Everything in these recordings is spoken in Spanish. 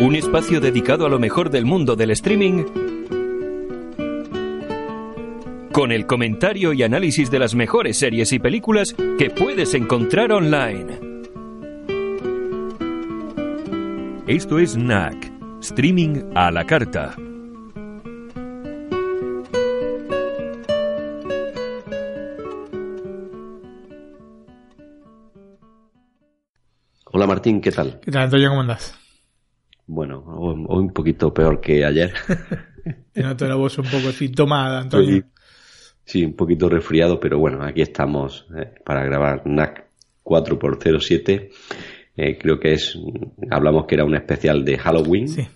un espacio dedicado a lo mejor del mundo del streaming con el comentario y análisis de las mejores series y películas que puedes encontrar online. Esto es NAC, streaming a la carta. Hola Martín, ¿qué tal? ¿Qué tal, Antonio? ¿Cómo andas? Un poquito peor que ayer. Te noto la voz un poco así tomada, Antonio. Sí, un poquito resfriado, pero bueno, aquí estamos eh, para grabar NAC 4x07. Eh, creo que es, hablamos que era un especial de Halloween. Sí.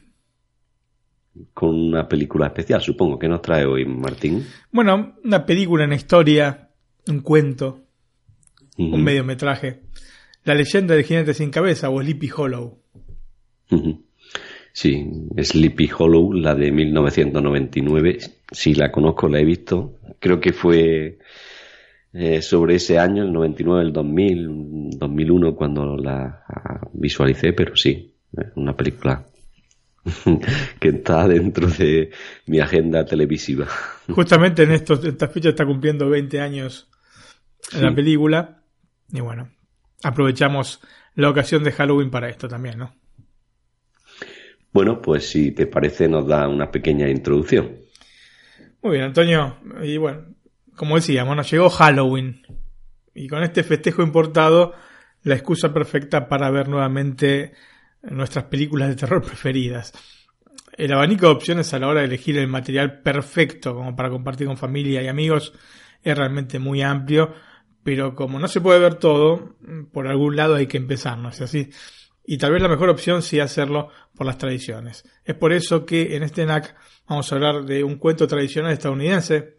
Con una película especial, supongo. ¿Qué nos trae hoy, Martín? Bueno, una película, una historia, un cuento, un mediometraje. La leyenda del jinete sin cabeza o Sleepy Hollow. Sí, Sleepy Hollow, la de 1999. Sí, la conozco, la he visto. Creo que fue eh, sobre ese año, el 99, el 2000, 2001, cuando la ah, visualicé, pero sí, una película que está dentro de mi agenda televisiva. Justamente en estos, esta fecha está cumpliendo 20 años Sí. la película. Y bueno, aprovechamos la ocasión de Halloween para esto también, ¿no? Bueno, pues si te parece, nos da una pequeña introducción. Muy bien, Antonio. Y bueno, como decíamos, nos llegó Halloween. Y con este festejo importado, la excusa perfecta para ver nuevamente nuestras películas de terror preferidas. El abanico de opciones a la hora de elegir el material perfecto como para compartir con familia y amigos es realmente muy amplio, pero como no se puede ver todo, por algún lado hay que empezar, ¿no así? Y tal vez la mejor opción sea hacerlo por las tradiciones. Es por eso que en este NAC vamos a hablar de un cuento tradicional estadounidense,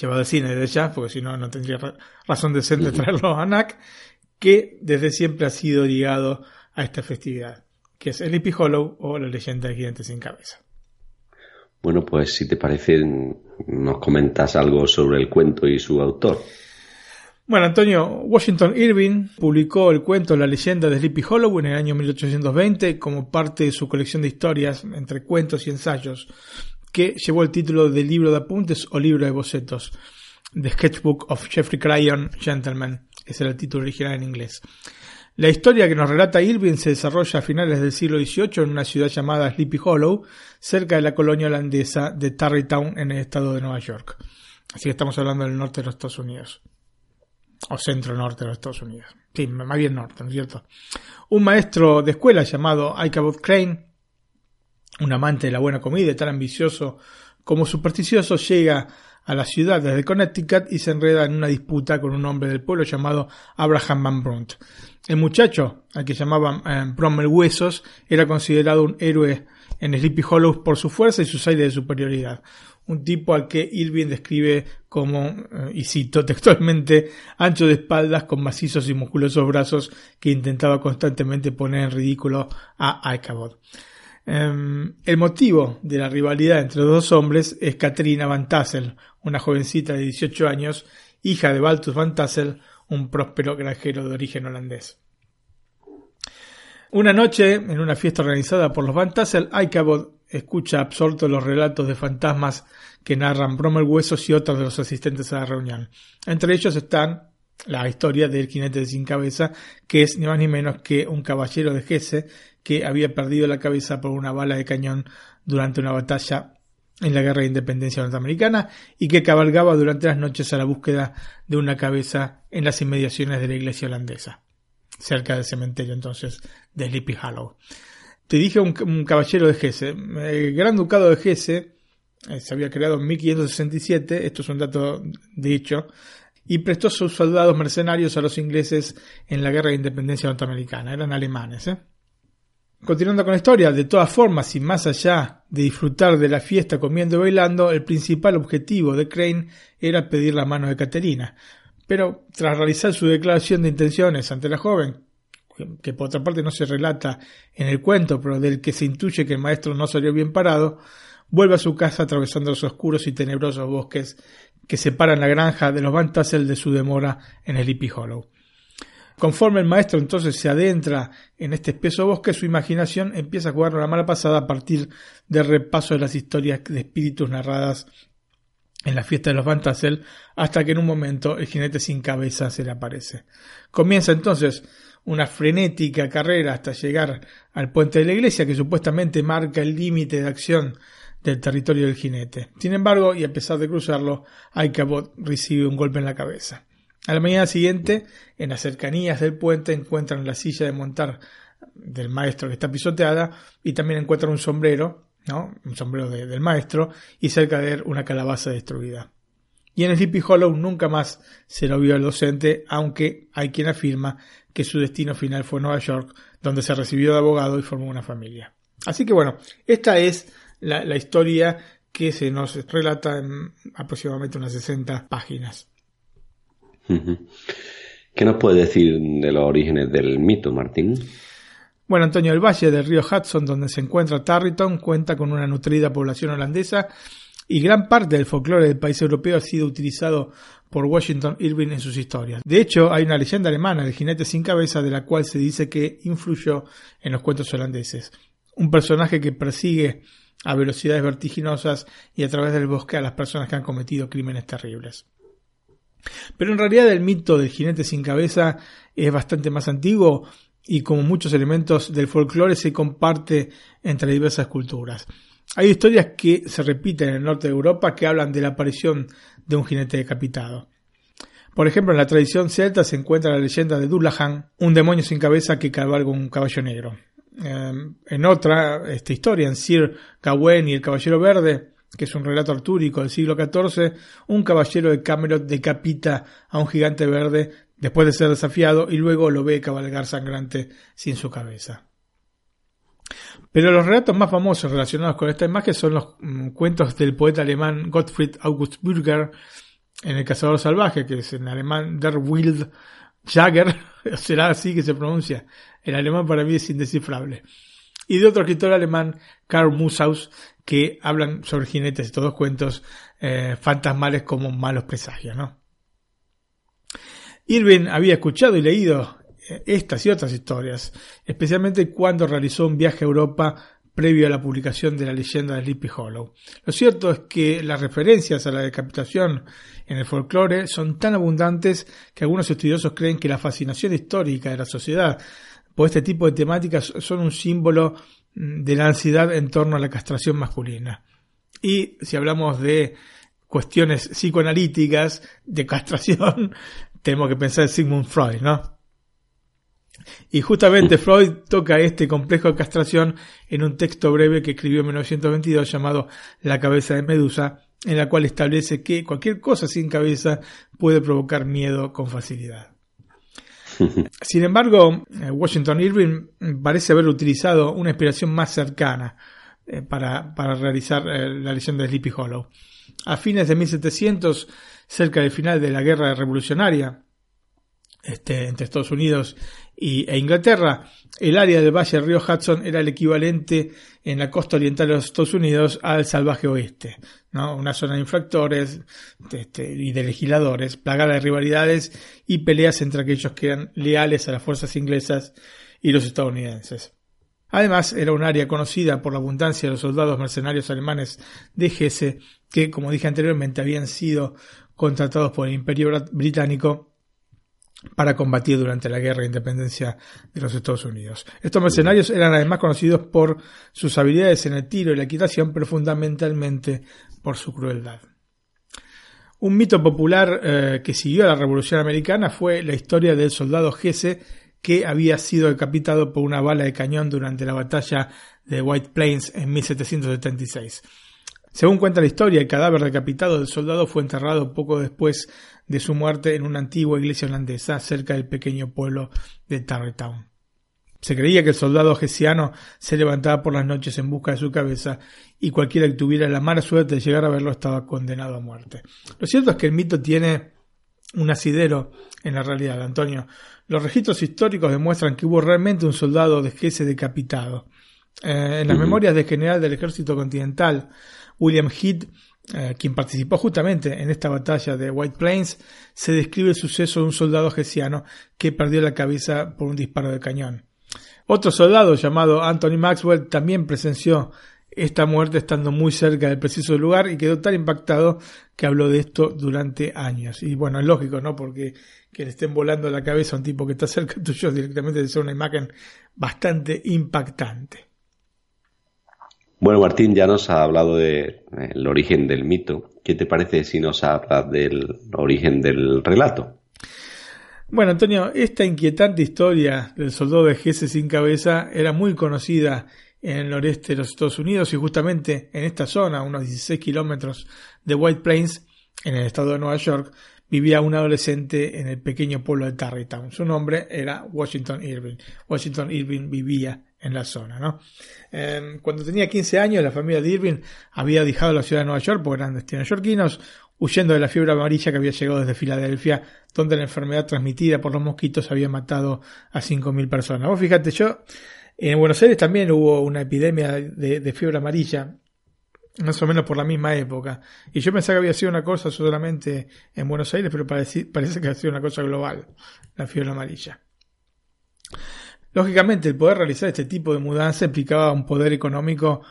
llevado al cine desde ya, porque si no, no tendría ra- razón decente traerlo a NAC, que desde siempre ha sido ligado a esta festividad, que es Sleepy Hollow o la leyenda del gigante sin cabeza. Bueno, pues si te parece, nos comentas algo sobre el cuento y su autor. Bueno, Antonio, Washington Irving publicó el cuento La leyenda de Sleepy Hollow en el año 1820 como parte de su colección de historias entre cuentos y ensayos, que llevó el título de libro de apuntes o libro de bocetos, The Sketchbook of Jeffrey Crayon Gentleman, ese era el título original en inglés. La historia que nos relata Irving se desarrolla a finales del siglo XVIII en una ciudad llamada Sleepy Hollow, cerca de la colonia holandesa de Tarrytown en el estado de Nueva York. Así que estamos hablando del norte de los Estados Unidos o centro norte de los Estados Unidos. Sí, norte, ¿no es cierto? Un maestro de escuela llamado Ichabod Crane, un amante de la buena comida y tan ambicioso como supersticioso, llega a la ciudad desde Connecticut y se enreda en una disputa con un hombre del pueblo llamado Abraham Van Brunt. El muchacho, al que llamaban eh, Bromel Huesos, era considerado un héroe en Sleepy Hollow por su fuerza y sus aires de superioridad. Un tipo al que Irving describe como, eh, y cito textualmente, ancho de espaldas con macizos y musculosos brazos que intentaba constantemente poner en ridículo a Ichabod. Em, el motivo de la rivalidad entre los dos hombres es Katrina Van Tassel, una jovencita de 18 años, hija de Baltus Van Tassel, un próspero granjero de origen holandés. Una noche, en una fiesta organizada por los Van Tassel, escucha absorto los relatos de fantasmas que narran Bromel Huesos y otros de los asistentes a la reunión. Entre ellos están la historia del jinete sin cabeza, que es ni más ni menos que un caballero de Gese que había perdido la cabeza por una bala de cañón durante una batalla en la guerra de independencia norteamericana y que cabalgaba durante las noches a la búsqueda de una cabeza en las inmediaciones de la iglesia holandesa, cerca del cementerio entonces de Sleepy Hollow. Te dije un, un caballero de Gese. El Gran Ducado de Gese eh, se había creado en 1567, esto es un dato de hecho, y prestó sus soldados mercenarios a los ingleses en la guerra de independencia norteamericana. Eran alemanes. ¿eh? Continuando con la historia, de todas formas y más allá de disfrutar de la fiesta comiendo y bailando, el principal objetivo de Crane era pedir la mano de Caterina. Pero tras realizar su declaración de intenciones ante la joven, que por otra parte no se relata en el cuento, pero del que se intuye que el maestro no salió bien parado, vuelve a su casa atravesando los oscuros y tenebrosos bosques que separan la granja de los Van Tassel de su demora en el Sleepy Hollow. Conforme el maestro entonces se adentra en este espeso bosque, su imaginación empieza a jugar una mala pasada a partir del repaso de las historias de espíritus narradas en la fiesta de los Van Tassel, hasta que en un momento el jinete sin cabeza se le aparece. Comienza entonces una frenética carrera hasta llegar al puente de la iglesia que supuestamente marca el límite de acción del territorio del jinete. Sin embargo, y a pesar de cruzarlo, Aikabot recibe un golpe en la cabeza. A la mañana siguiente, en las cercanías del puente, encuentran la silla de montar del maestro que está pisoteada y también encuentran un sombrero, ¿no? un sombrero del maestro, y cerca de él una calabaza destruida. Y en el Sleepy Hollow nunca más se lo vio al docente, aunque hay quien afirma que su destino final fue Nueva York, donde se recibió de abogado y formó una familia. Así que bueno, esta es la, la historia que se nos relata en aproximadamente unas 60 páginas. ¿Qué nos puede decir de los orígenes del mito, Martín? Bueno, Antonio, el valle del río Hudson, donde se encuentra Tarryton, cuenta con una nutrida población holandesa y gran parte del folclore del país europeo ha sido utilizado por Washington Irving en sus historias. De hecho, hay una leyenda alemana del jinete sin cabeza de la cual se dice que influyó en los cuentos holandeses. Un personaje que persigue a velocidades vertiginosas y a través del bosque a las personas que han cometido crímenes terribles. Pero en realidad el mito del jinete sin cabeza es bastante más antiguo y como muchos elementos del folclore se comparte entre diversas culturas. Hay historias que se repiten en el norte de Europa que hablan de la aparición de un jinete decapitado. Por ejemplo, en la tradición celta se encuentra la leyenda de Dullahan, un demonio sin cabeza que cabalga un caballo negro. Em, en otra esta historia, en Sir Gawain y el Caballero Verde, que es un relato artúrico del siglo XIV, un caballero de Camelot decapita a un gigante verde después de ser desafiado y luego lo ve cabalgar sangrante sin su cabeza. Pero los relatos más famosos relacionados con esta imagen son los mm, cuentos del poeta alemán Gottfried August Bürger en El cazador salvaje, que es en alemán Der Wild Jagger, será así que se pronuncia. El alemán para mí es indescifrable. Y de otro escritor alemán, Karl Musaus, que hablan sobre jinetes, todos cuentos eh, fantasmales como malos presagios, ¿no? Irving había escuchado y leído estas y otras historias, especialmente cuando realizó un viaje a Europa previo a la publicación de la leyenda de Sleepy Hollow. Lo cierto es que las referencias a la decapitación en el folclore son tan abundantes que algunos estudiosos creen que la fascinación histórica de la sociedad por este tipo de temáticas son un símbolo mm, de la ansiedad en torno a la castración masculina. Y si hablamos de cuestiones psicoanalíticas de castración, tenemos que pensar en Sigmund Freud, ¿no? Y justamente Freud toca este complejo de castración en un texto breve que escribió en 1922 llamado La cabeza de Medusa, en la cual establece que cualquier cosa sin cabeza puede provocar miedo con facilidad. Sin embargo, eh, Washington Irving parece haber utilizado una inspiración más cercana eh, para, realizar eh, la leyenda de Sleepy Hollow. A fines de 1700, cerca del final de la guerra revolucionaria este, entre Estados Unidos e Inglaterra, el área del valle del río Hudson era el equivalente en la costa oriental de los Estados Unidos al salvaje oeste, ¿no? una zona de infractores este, y de legisladores, plagada de rivalidades y peleas entre aquellos que eran leales a las fuerzas inglesas y los estadounidenses. Además, era un área conocida por la abundancia de los soldados mercenarios alemanes de Hesse, que, como dije anteriormente, habían sido contratados por el Imperio Británico para combatir durante la guerra de independencia de los Estados Unidos. Estos mercenarios eran además conocidos por sus habilidades en el tiro y la equitación, pero fundamentalmente por su crueldad. Un mito popular eh, que siguió a la Revolución Americana fue la historia del soldado Jesse que había sido decapitado por una bala de cañón durante la batalla de White Plains en 1776. Según cuenta la historia, el cadáver decapitado del soldado fue enterrado poco después de su muerte en una antigua iglesia holandesa cerca del pequeño pueblo de Tarrytown. Se creía que el soldado gesiano se levantaba por las noches en busca de su cabeza y cualquiera que tuviera la mala suerte de llegar a verlo estaba condenado a muerte. Lo cierto es que el mito tiene un asidero en la realidad, Antonio. Los registros históricos demuestran que hubo realmente un soldado de Gese decapitado. Eh, en las memorias del general del ejército continental, William Heath, quien participó justamente en esta batalla de White Plains, se describe el suceso de un soldado gesiano que perdió la cabeza por un disparo de cañón. Otro soldado llamado Anthony Maxwell también presenció esta muerte estando muy cerca del preciso lugar y quedó tan impactado que habló de esto durante años. Y bueno, es lógico, ¿no? Porque que le estén volando la cabeza a un tipo que está cerca tuyo directamente de ser una imagen bastante impactante. Bueno, Martín ya nos ha hablado del eh, origen del mito. ¿Qué te parece si nos habla del origen del relato? Bueno, Antonio, esta inquietante historia del soldado de Gese sin cabeza era muy conocida en el noreste de los Estados Unidos y justamente en esta zona, unos 16 kilómetros de White Plains, en el estado de Nueva York, vivía un adolescente en el pequeño pueblo de Tarrytown. Su nombre era Washington Irving. Washington Irving vivía en la zona. Em, cuando tenía 15 años, la familia de Irving había dejado la ciudad de Nueva York por eran neoyorquinos, huyendo de la fiebre amarilla que había llegado desde Filadelfia, donde la enfermedad transmitida por los mosquitos había matado a 5.000 personas. Vos fíjate, yo en Buenos Aires también hubo una epidemia de, fiebre amarilla, más o menos por la misma época. Y yo pensaba que había sido una cosa solamente en Buenos Aires, pero parece, parece que ha sido una cosa global, la fiebre amarilla. Lógicamente, el poder realizar este tipo de mudanza implicaba un poder económico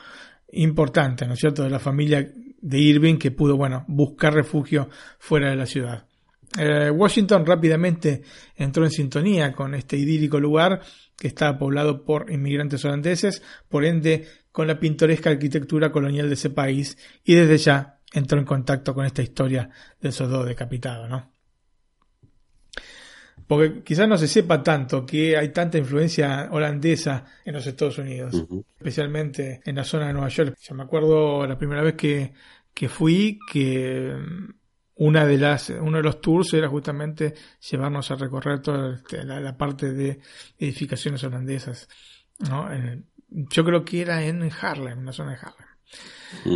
importante, ¿no es cierto?, de la familia de Irving que pudo, bueno, buscar refugio fuera de la ciudad. Eh, Washington rápidamente entró en sintonía con este idílico lugar que estaba poblado por inmigrantes holandeses, por ende con la pintoresca arquitectura colonial de ese país y desde ya entró en contacto con esta historia del soldado decapitado, ¿no? Porque quizás no se sepa tanto que hay tanta influencia holandesa en los Estados Unidos, especialmente en la zona de Nueva York. Yo me acuerdo la primera vez que, que fui que una de las, uno de los tours era justamente llevarnos a recorrer toda la, parte de edificaciones holandesas. ¿no? Yo creo que era en Harlem, en la zona de Harlem.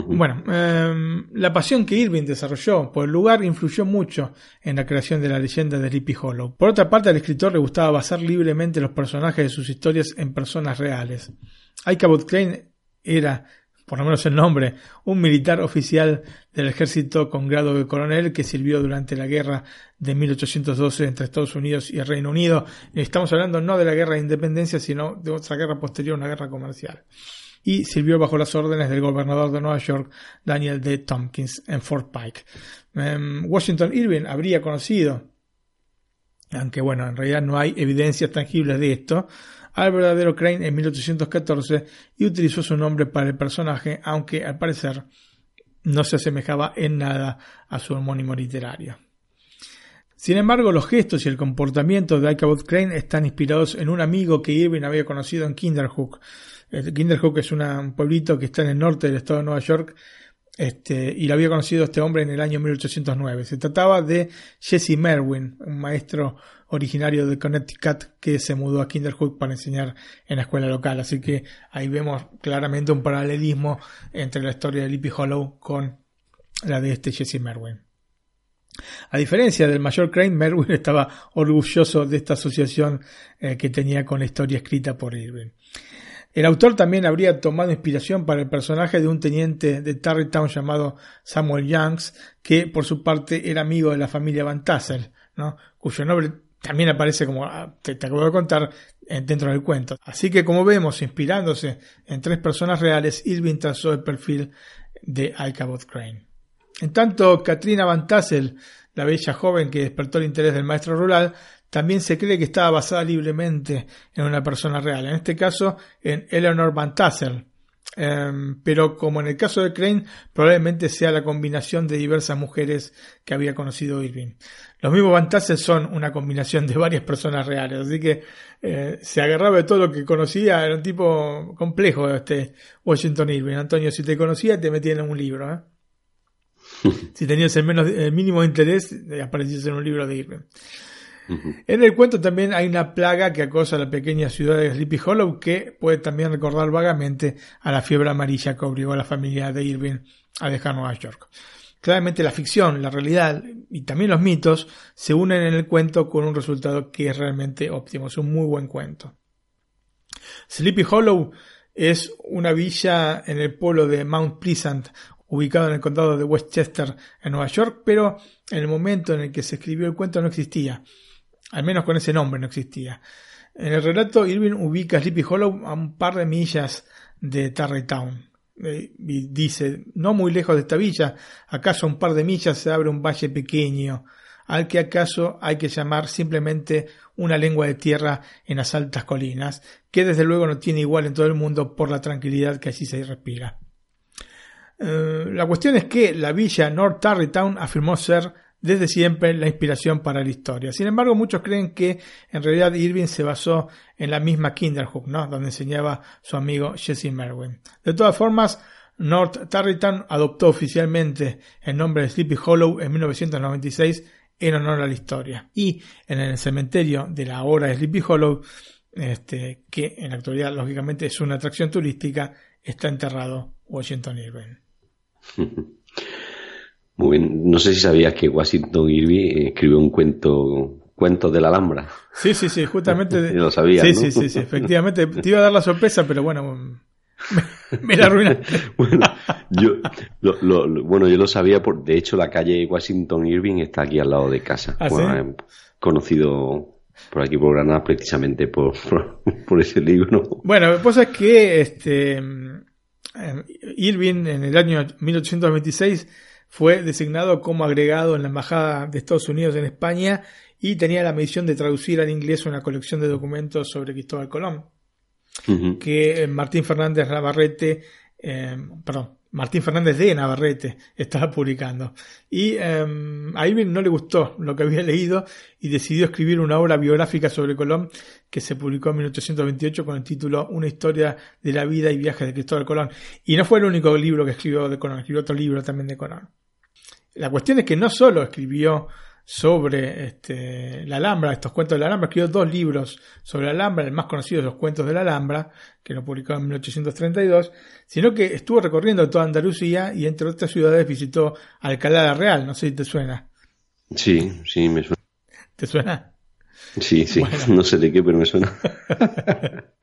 Bueno, em, la pasión que Irving desarrolló por el lugar influyó mucho en la creación de la leyenda de Sleepy Hollow. Por otra parte, al escritor le gustaba basar libremente los personajes de sus historias en personas reales. Ichabod Crane era por lo menos el nombre, un militar oficial del ejército con grado de coronel que sirvió durante la guerra de 1812 entre Estados Unidos y el Reino Unido. Estamos hablando no de la guerra de independencia, sino de otra guerra posterior, una guerra comercial. Y sirvió bajo las órdenes del gobernador de Nueva York, Daniel D. Tompkins, en Fort Pike. Em, Washington Irving habría conocido, aunque bueno, en realidad no hay evidencias tangibles de esto, al verdadero Crane en 1814 y utilizó su nombre para el personaje, aunque al parecer no se asemejaba en nada a su homónimo literario. Sin embargo, los gestos y el comportamiento de Ichabod Crane están inspirados en un amigo que Irving había conocido en Kinderhook. Eh, Kinderhook es un pueblito que está en el norte del estado de Nueva York este, y lo había conocido este hombre en el año 1809. Se trataba de Jesse Merwin, un maestro originario de Connecticut que se mudó a Kinderhook para enseñar en la escuela local. Así que ahí vemos claramente un paralelismo entre la historia de Lippy Hollow con la de este Jesse Merwin. A diferencia del mayor Crane, Merwin estaba orgulloso de esta asociación eh, que tenía con la historia escrita por Irving. El autor también habría tomado inspiración para el personaje de un teniente de Tarrytown llamado Samuel Youngs, que por su parte era amigo de la familia Van Tassel, ¿no? cuyo nombre también aparece como ah, te, acabo de contar dentro del cuento. Así que como vemos, inspirándose en tres personas reales, Irving trazó el perfil de Ichabod Crane. En tanto, Katrina Van Tassel, la bella joven que despertó el interés del maestro rural, también se cree que estaba basada libremente en una persona real, en este caso en Eleanor Van Tassel, em, pero como en el caso de Crane, probablemente sea la combinación de diversas mujeres que había conocido Irving. Los mismos Van Tassel son una combinación de varias personas reales, así que eh, se agarraba de todo lo que conocía, era un tipo complejo este Washington Irving. Antonio, si te conocía, te metían en un libro. ¿eh? si tenías el, menos, el mínimo interés, aparecías en un libro de Irving. En el cuento también hay una plaga que acosa a la pequeña ciudad de Sleepy Hollow que puede también recordar vagamente a la fiebre amarilla que obligó a la familia de Irving a dejar Nueva York. Claramente la ficción, la realidad y también los mitos se unen en el cuento con un resultado que es realmente óptimo, es un muy buen cuento. Sleepy Hollow es una villa en el pueblo de Mount Pleasant, ubicado en el condado de Westchester, en Nueva York, pero en el momento en el que se escribió el cuento no existía. Al menos con ese nombre no existía. En el relato, Irving ubica Sleepy Hollow a un par de millas de Tarrytown. Eh, y dice, no muy lejos de esta villa, acaso a un par de millas se abre un valle pequeño, al que acaso hay que llamar simplemente una lengua de tierra en las altas colinas, que desde luego no tiene igual en todo el mundo por la tranquilidad que allí se respira. Eh, la cuestión es que la villa North Tarrytown afirmó ser desde siempre la inspiración para la historia. Sin embargo, muchos creen que en realidad Irving se basó en la misma Kinderhook, ¿no? donde enseñaba su amigo Jesse Merwin. De todas formas, North Tarrytown adoptó oficialmente el nombre de Sleepy Hollow en 1996 en honor a la historia. Y en el cementerio de la hora de Sleepy Hollow, este, que en la actualidad lógicamente es una atracción turística, está enterrado Washington Irving. Muy bien. No sé si sabías que Washington Irving escribió un cuento cuentos de la Alhambra. Sí, sí, sí, justamente. lo sabía. Sí, sí, sí, sí, efectivamente. Te iba a dar la sorpresa, pero bueno, me, la arruinaste. bueno, yo lo, bueno, yo lo sabía, por, de hecho, la calle Washington Irving está aquí al lado de casa. ¿Ah, eh, conocido por aquí por Granada precisamente por, por, ese libro. Bueno, que pasa es que este, Irving en el año 1826 fue designado como agregado en la Embajada de Estados Unidos en España y tenía la misión de traducir al inglés una colección de documentos sobre Cristóbal Colón, que eh, Martín Fernández Navarrete, eh, perdón, Martín Fernández de Navarrete estaba publicando. Y em, a Irving no le gustó lo que había leído y decidió escribir una obra biográfica sobre Colón que se publicó en 1828 con el título Una historia de la vida y viajes de Cristóbal Colón. Y no fue el único libro que escribió de Colón, escribió otro libro también de Colón. La cuestión es que no solo escribió sobre este, la Alhambra, estos cuentos de la Alhambra, escribió dos libros sobre la Alhambra, el más conocido de los cuentos de la Alhambra, que lo publicó en 1832, sino que estuvo recorriendo toda Andalucía y entre otras ciudades visitó Alcalá de Real, no sé si te suena. Sí, sí, me suena. ¿Te suena? Sí, sí, no sé de qué, pero me suena.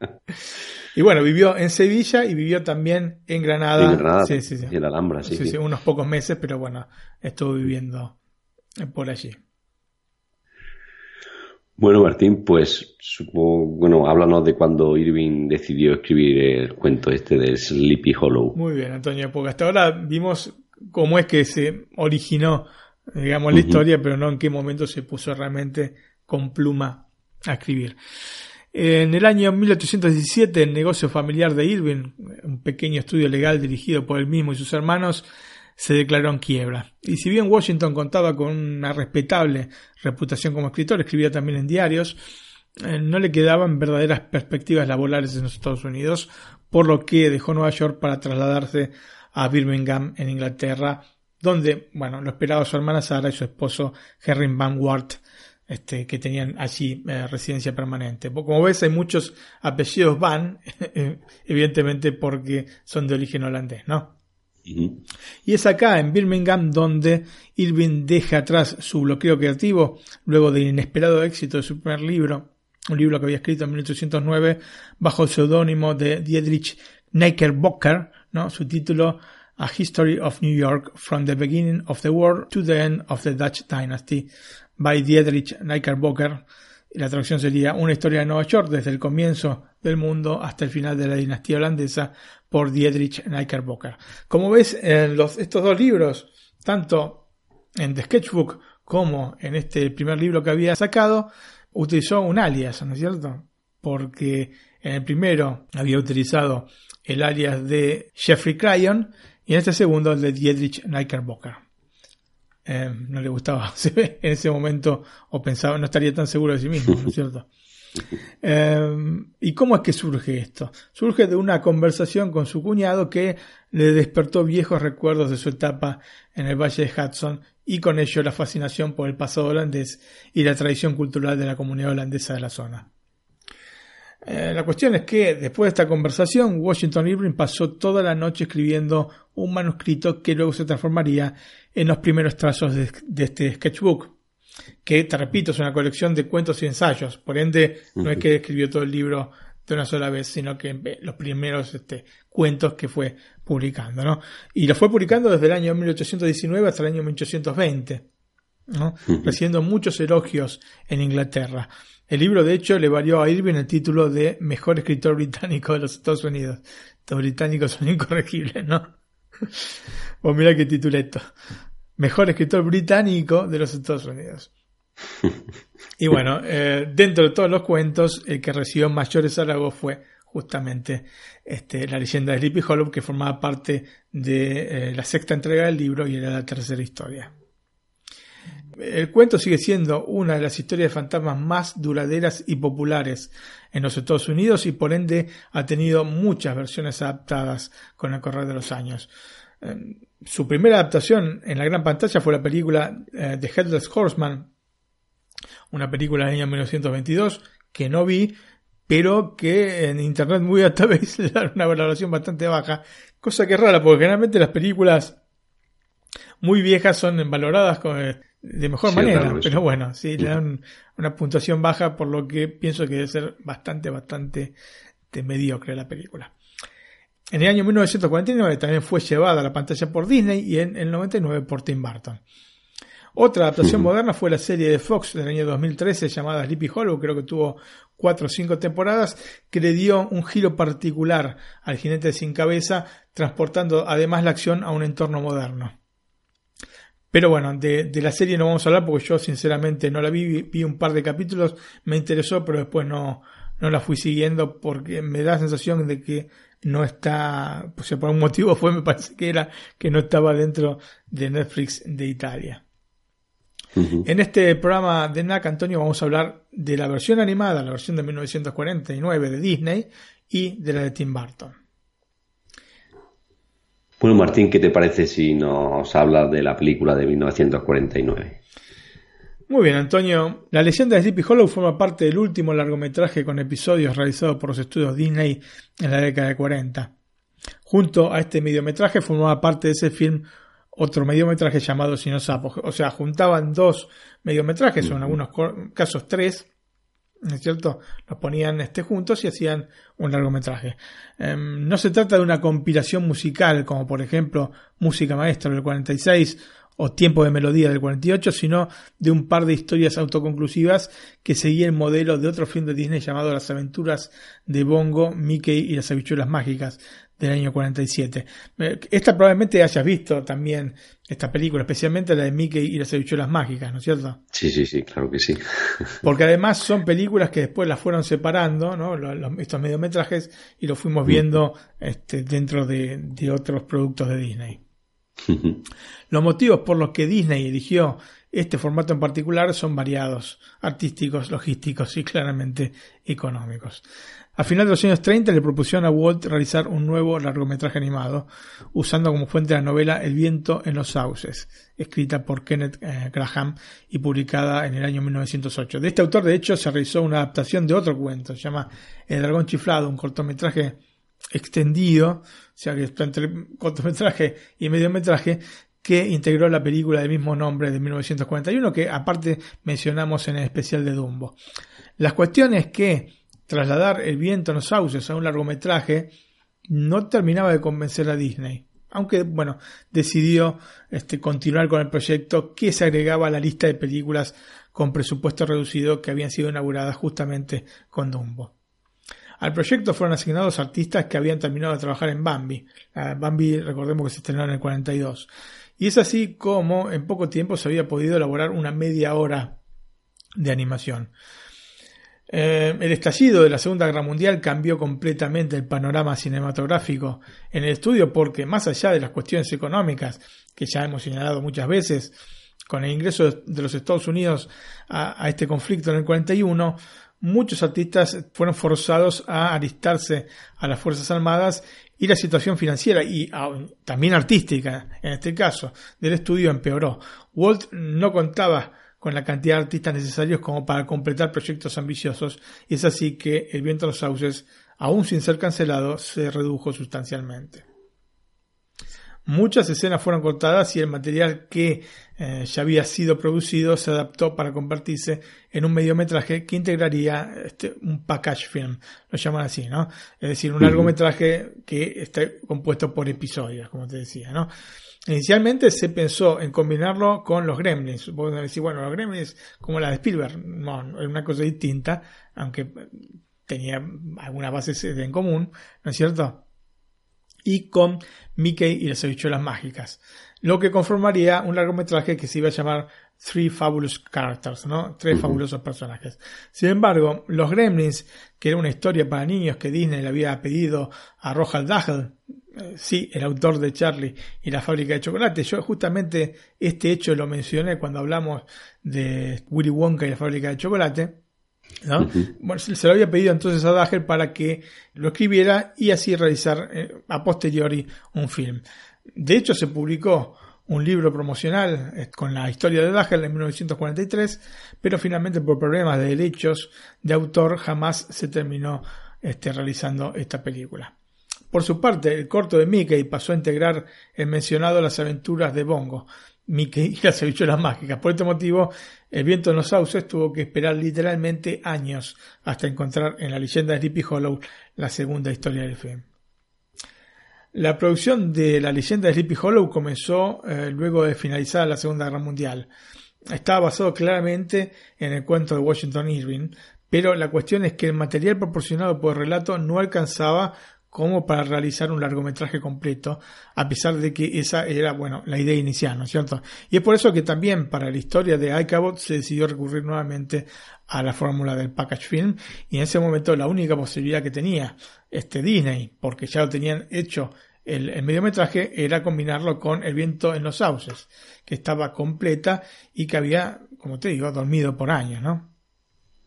y bueno, vivió en Sevilla y vivió también en Granada. En Granada, sí, sí, sí. en Alhambra, sí, sí, sí. unos pocos meses, pero bueno, estuvo viviendo por allí. Bueno, Martín, pues supongo, bueno, háblanos de cuando Irving decidió escribir el cuento este de Sleepy Hollow. Muy bien, Antonio, porque hasta ahora vimos cómo es que se originó, digamos, la historia, pero no en qué momento se puso realmente con pluma a escribir. En el año 1817, el negocio familiar de Irving, un pequeño estudio legal dirigido por él mismo y sus hermanos, se declaró en quiebra. Y si bien Washington contaba con una respetable reputación como escritor, escribía también en diarios, eh, no le quedaban verdaderas perspectivas laborales en los Estados Unidos, por lo que dejó Nueva York para trasladarse a Birmingham, en Inglaterra, donde, bueno, lo esperaba su hermana Sara y su esposo Henry Van Wart, este, que tenían allí eh, residencia permanente. Como ves, hay muchos apellidos Van, evidentemente porque son de origen holandés, ¿no? Y es acá, en Birmingham, donde Irving deja atrás su bloqueo creativo luego del inesperado éxito de su primer libro, un libro que había escrito en 1809 bajo el seudónimo de Dietrich Knickerbocker, ¿no? su título A History of New York from the Beginning of the World to the End of the Dutch Dynasty by Dietrich Knickerbocker. La traducción sería Una historia de Nueva York desde el comienzo del mundo hasta el final de la dinastía holandesa por Dietrich Knickerbocker. Como ves, en los, estos dos libros, tanto en The Sketchbook como en este primer libro que había sacado, utilizó un alias, ¿no es cierto? Porque en el primero había utilizado el alias de Jeffrey Cryon y en este segundo el de Dietrich Knickerbocker. Eh, no le gustaba en ese momento o pensaba, no estaría tan seguro de sí mismo, ¿no es cierto? Em, ¿Y cómo es que surge esto? Surge de una conversación con su cuñado que le despertó viejos recuerdos de su etapa en el Valle de Hudson y con ello la fascinación por el pasado holandés y la tradición cultural de la comunidad holandesa de la zona. Eh, la cuestión es que después de esta conversación, Washington Irving pasó toda la noche escribiendo un manuscrito que luego se transformaría en los primeros trazos de este sketchbook que te repito, es una colección de cuentos y ensayos, por ende no es que escribió todo el libro de una sola vez, sino que los primeros este, cuentos que fue publicando, ¿no? Y lo fue publicando desde el año 1819 hasta el año 1820, ¿no? Recibiendo muchos elogios en Inglaterra. El libro, de hecho, le valió a Irving el título de mejor escritor británico de los Estados Unidos. Estos británicos son incorregibles, ¿no? Pues mira qué tituleto. Mejor escritor británico de los Estados Unidos. Y bueno, eh, dentro de todos los cuentos, el que recibió mayores halagos fue justamente este, la leyenda de Sleepy Hollow, que formaba parte de eh, la sexta entrega del libro y era la tercera historia. El cuento sigue siendo una de las historias de fantasmas más duraderas y populares en los Estados Unidos y por ende ha tenido muchas versiones adaptadas con el correr de los años. Em, su primera adaptación en la gran pantalla fue la película eh, The Headless Horseman, una película del año 1922 que no vi, pero que en internet muy alta vez le dan una valoración bastante baja, cosa que es rara, porque generalmente las películas muy viejas son valoradas de mejor manera, pero bueno, sí, le dan una puntuación baja, por lo que pienso que debe ser bastante, bastante mediocre la película. En el año 1949 también fue llevada a la pantalla por Disney y en el 99 por Tim Burton. Otra adaptación moderna fue la serie de Fox del año 2013 llamada Sleepy Hollow, creo que tuvo cuatro o cinco temporadas, que le dio un giro particular al jinete sin cabeza, transportando además la acción a un entorno moderno. Pero bueno, de, la serie no vamos a hablar porque yo sinceramente no la vi, vi un par de capítulos, me interesó, pero después no, no la fui siguiendo porque me da la sensación de que no está, pues por un motivo fue, me parece que era que no estaba dentro de Netflix de Italia. En este programa de NAC, Antonio, vamos a hablar de la versión animada, la versión de 1949 de Disney y de la de Tim Burton. Bueno, Martín, ¿qué te parece si nos habla de la película de 1949? Muy bien, Antonio. La leyenda de Sleepy Hollow forma parte del último largometraje con episodios realizado por los estudios Disney en la década de 40. Junto a este mediometraje formaba parte de ese film otro mediometraje llamado Sino Sapos. O sea, juntaban dos mediometrajes, o en algunos casos tres, ¿no es cierto? Los ponían este, juntos y hacían un largometraje. Em, no se trata de una compilación musical, como por ejemplo Música Maestra del 46 o Tiempo de Melodía del 48, sino de un par de historias autoconclusivas que seguía el modelo de otro film de Disney llamado Las aventuras de Bongo, Mickey y las habichuelas mágicas, del año 47. Eh, esta probablemente hayas visto también esta película, especialmente la de Mickey y las habichuelas mágicas, ¿no es cierto? Sí, sí, sí, claro que sí. Porque además son películas que después las fueron separando, ¿no? estos mediometrajes, y los fuimos viendo este, dentro de, de otros productos de Disney. los motivos por los que Disney eligió este formato en particular son variados, artísticos, logísticos y claramente económicos. A final de los años 30 le propusieron a Walt realizar un nuevo largometraje animado, usando como fuente la novela El viento en los sauces, escrita por Kenneth eh, Graham y publicada en el año 1908. De este autor, de hecho, se realizó una adaptación de otro cuento, se llama El dragón chiflado, un cortometraje extendido, o sea que está entre cortometraje y mediometraje, que integró la película del mismo nombre de 1941, que aparte mencionamos en el especial de Dumbo. Las cuestiones que trasladar El viento en los sauces a un largometraje no terminaba de convencer a Disney. Aunque, bueno, decidió este, continuar con el proyecto que se agregaba a la lista de películas con presupuesto reducido que habían sido inauguradas justamente con Dumbo. Al proyecto fueron asignados artistas que habían terminado de trabajar en Bambi. Bambi, recordemos que se estrenó en el 42. Y es así como en poco tiempo se había podido elaborar una media hora de animación. Eh, el estallido de la Segunda Guerra Mundial cambió completamente el panorama cinematográfico en el estudio porque más allá de las cuestiones económicas que ya hemos señalado muchas veces, con el ingreso de los Estados Unidos a, este conflicto en el 41, muchos artistas fueron forzados a alistarse a las Fuerzas Armadas y la situación financiera y también artística, en este caso, del estudio empeoró. Walt no contaba con la cantidad de artistas necesarios como para completar proyectos ambiciosos, y es así que El viento de los sauces, aún sin ser cancelado, se redujo sustancialmente. Muchas escenas fueron cortadas y el material que eh, ya había sido producido se adaptó para convertirse en un mediometraje que integraría este, un package film, lo llaman así, ¿no? Es decir, un largometraje que está compuesto por episodios, como te decía, ¿no? Inicialmente se pensó en combinarlo con los Gremlins. Vos decir, bueno, los Gremlins como la de Spielberg. No, es una cosa distinta, aunque tenía algunas bases en común, ¿no es cierto? Y con Mickey y las habichuelas mágicas. Lo que conformaría un largometraje que se iba a llamar Three Fabulous Characters, ¿no? Tres fabulosos personajes. Sin embargo, Los Gremlins, que era una historia para niños que Disney le había pedido a Roald Dahl, eh, sí, el autor de Charlie y la fábrica de chocolate. Yo justamente este hecho lo mencioné cuando hablamos de Willy Wonka y la fábrica de chocolate. ¿no? bueno, se lo había pedido entonces a Dahl para que lo escribiera y así realizar eh, a posteriori un film. De hecho, se publicó un libro promocional eh, con la historia de Dahl en 1943, pero finalmente por problemas de derechos de autor jamás se terminó este, realizando esta película. Por su parte, el corto de Mickey pasó a integrar el mencionado Las aventuras de Bongo, Mickey y las habichuelas mágicas. Por este motivo, el viento en los sauces tuvo que esperar literalmente años hasta encontrar en la leyenda de Sleepy Hollow la segunda historia del film. La producción de la leyenda de Sleepy Hollow comenzó eh, luego de finalizar la Segunda Guerra Mundial. Estaba basado claramente en el cuento de Washington Irving, pero la cuestión es que el material proporcionado por el relato no alcanzaba como para realizar un largometraje completo, a pesar de que esa era, bueno, la idea inicial, ¿no es cierto? Y es por eso que también para la historia de iCabot se decidió recurrir nuevamente a la fórmula del package film, y en ese momento la única posibilidad que tenía este Disney, porque ya lo tenían hecho el, el mediometraje, era combinarlo con El viento en los sauces, que estaba completa y que había, como te digo, dormido por años, ¿no?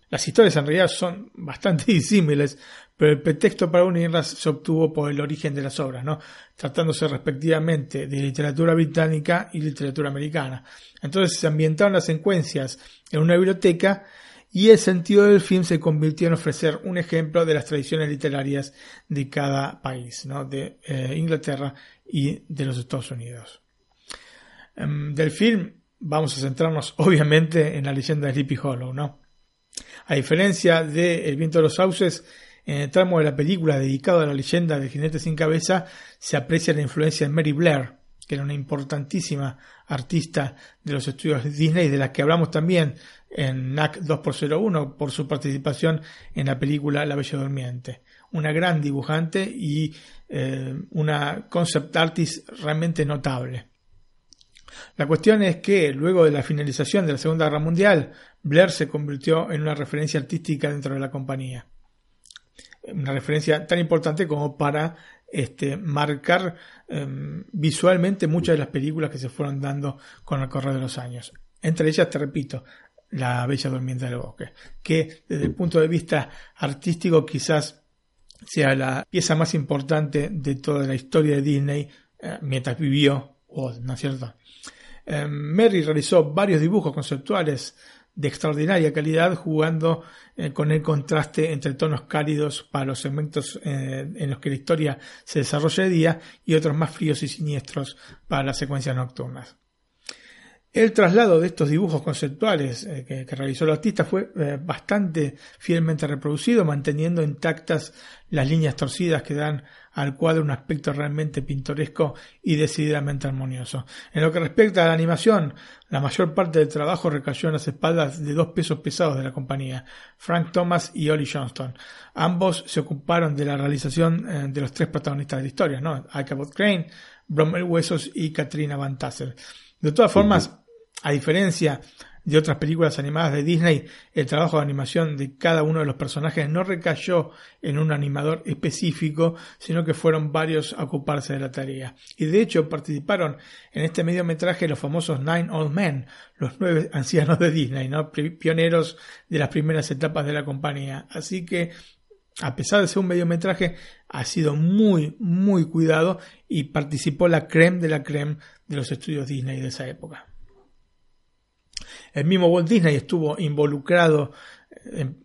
Las historias en realidad son bastante disímiles, pero el pretexto para unirlas se obtuvo por el origen de las obras, ¿no? tratándose respectivamente de literatura británica y literatura americana. Entonces se ambientaron las secuencias en una biblioteca y el sentido del film se convirtió en ofrecer un ejemplo de las tradiciones literarias de cada país, ¿no? de eh, Inglaterra y de los Estados Unidos. Em, del film vamos a centrarnos obviamente en la leyenda de Sleepy Hollow, ¿no? A diferencia de El viento de los sauces, en el tramo de la película dedicado a la leyenda del jinete sin cabeza se aprecia la influencia de Mary Blair, que era una importantísima artista de los estudios Disney, de la que hablamos también en NAC 2x01 por su participación en la película La Bella Durmiente. Una gran dibujante y eh, una concept artist realmente notable. La cuestión es que luego de la finalización de la Segunda Guerra Mundial, Blair se convirtió en una referencia artística dentro de la compañía una referencia tan importante como para este, marcar em, visualmente muchas de las películas que se fueron dando con el correr de los años. Entre ellas, te repito, La Bella Durmiente del Bosque, que desde el punto de vista artístico quizás sea la pieza más importante de toda la historia de Disney eh, mientras vivió ¿no es cierto? Mary realizó varios dibujos conceptuales de extraordinaria calidad, jugando eh, con el contraste entre tonos cálidos para los segmentos eh, en los que la historia se desarrolla de día y otros más fríos y siniestros para las secuencias nocturnas. El traslado de estos dibujos conceptuales eh, que, realizó el artista fue bastante fielmente reproducido, manteniendo intactas las líneas torcidas que dan al cuadro un aspecto realmente pintoresco y decididamente armonioso. En lo que respecta a la animación, la mayor parte del trabajo recayó en las espaldas de dos pesos pesados de la compañía, Frank Thomas y Ollie Johnston. Ambos se ocuparon de la realización eh, de los tres protagonistas de la historia, ¿no? Ichabod Crane, Bromwell Huesos y Katrina Van Tassel. De todas formas, a diferencia de otras películas animadas de Disney, el trabajo de animación de cada uno de los personajes no recayó en un animador específico, sino que fueron varios a ocuparse de la tarea. Y de hecho participaron en este mediometraje los famosos Nine Old Men, los nueve ancianos de Disney, ¿no? pioneros de las primeras etapas de la compañía. Así que a pesar de ser un mediometraje, ha sido muy, muy cuidado y participó la creme de la creme de los estudios Disney de esa época. El mismo Walt Disney estuvo involucrado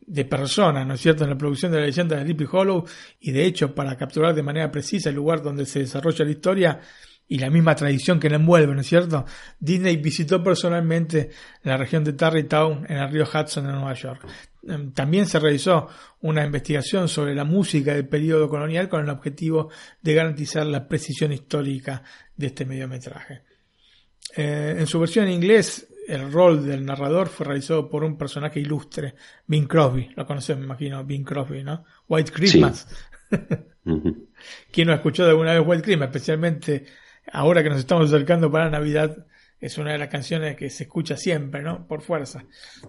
de persona, ¿no es cierto?, en la producción de la leyenda de Sleepy Hollow y de hecho para capturar de manera precisa el lugar donde se desarrolla la historia y la misma tradición que la envuelve, ¿no es cierto? Disney visitó personalmente la región de Tarrytown en el río Hudson en Nueva York. Em, también se realizó una investigación sobre la música del periodo colonial con el objetivo de garantizar la precisión histórica de este mediometraje. Eh, en su versión en inglés, el rol del narrador fue realizado por un personaje ilustre, Bing Crosby. Lo conocen, me imagino, Bing Crosby, ¿no? White Christmas. ¿Quién no ha escuchado alguna vez White Christmas? Especialmente ahora que nos estamos acercando para Navidad, es una de las canciones que se escucha siempre, ¿no? Por fuerza.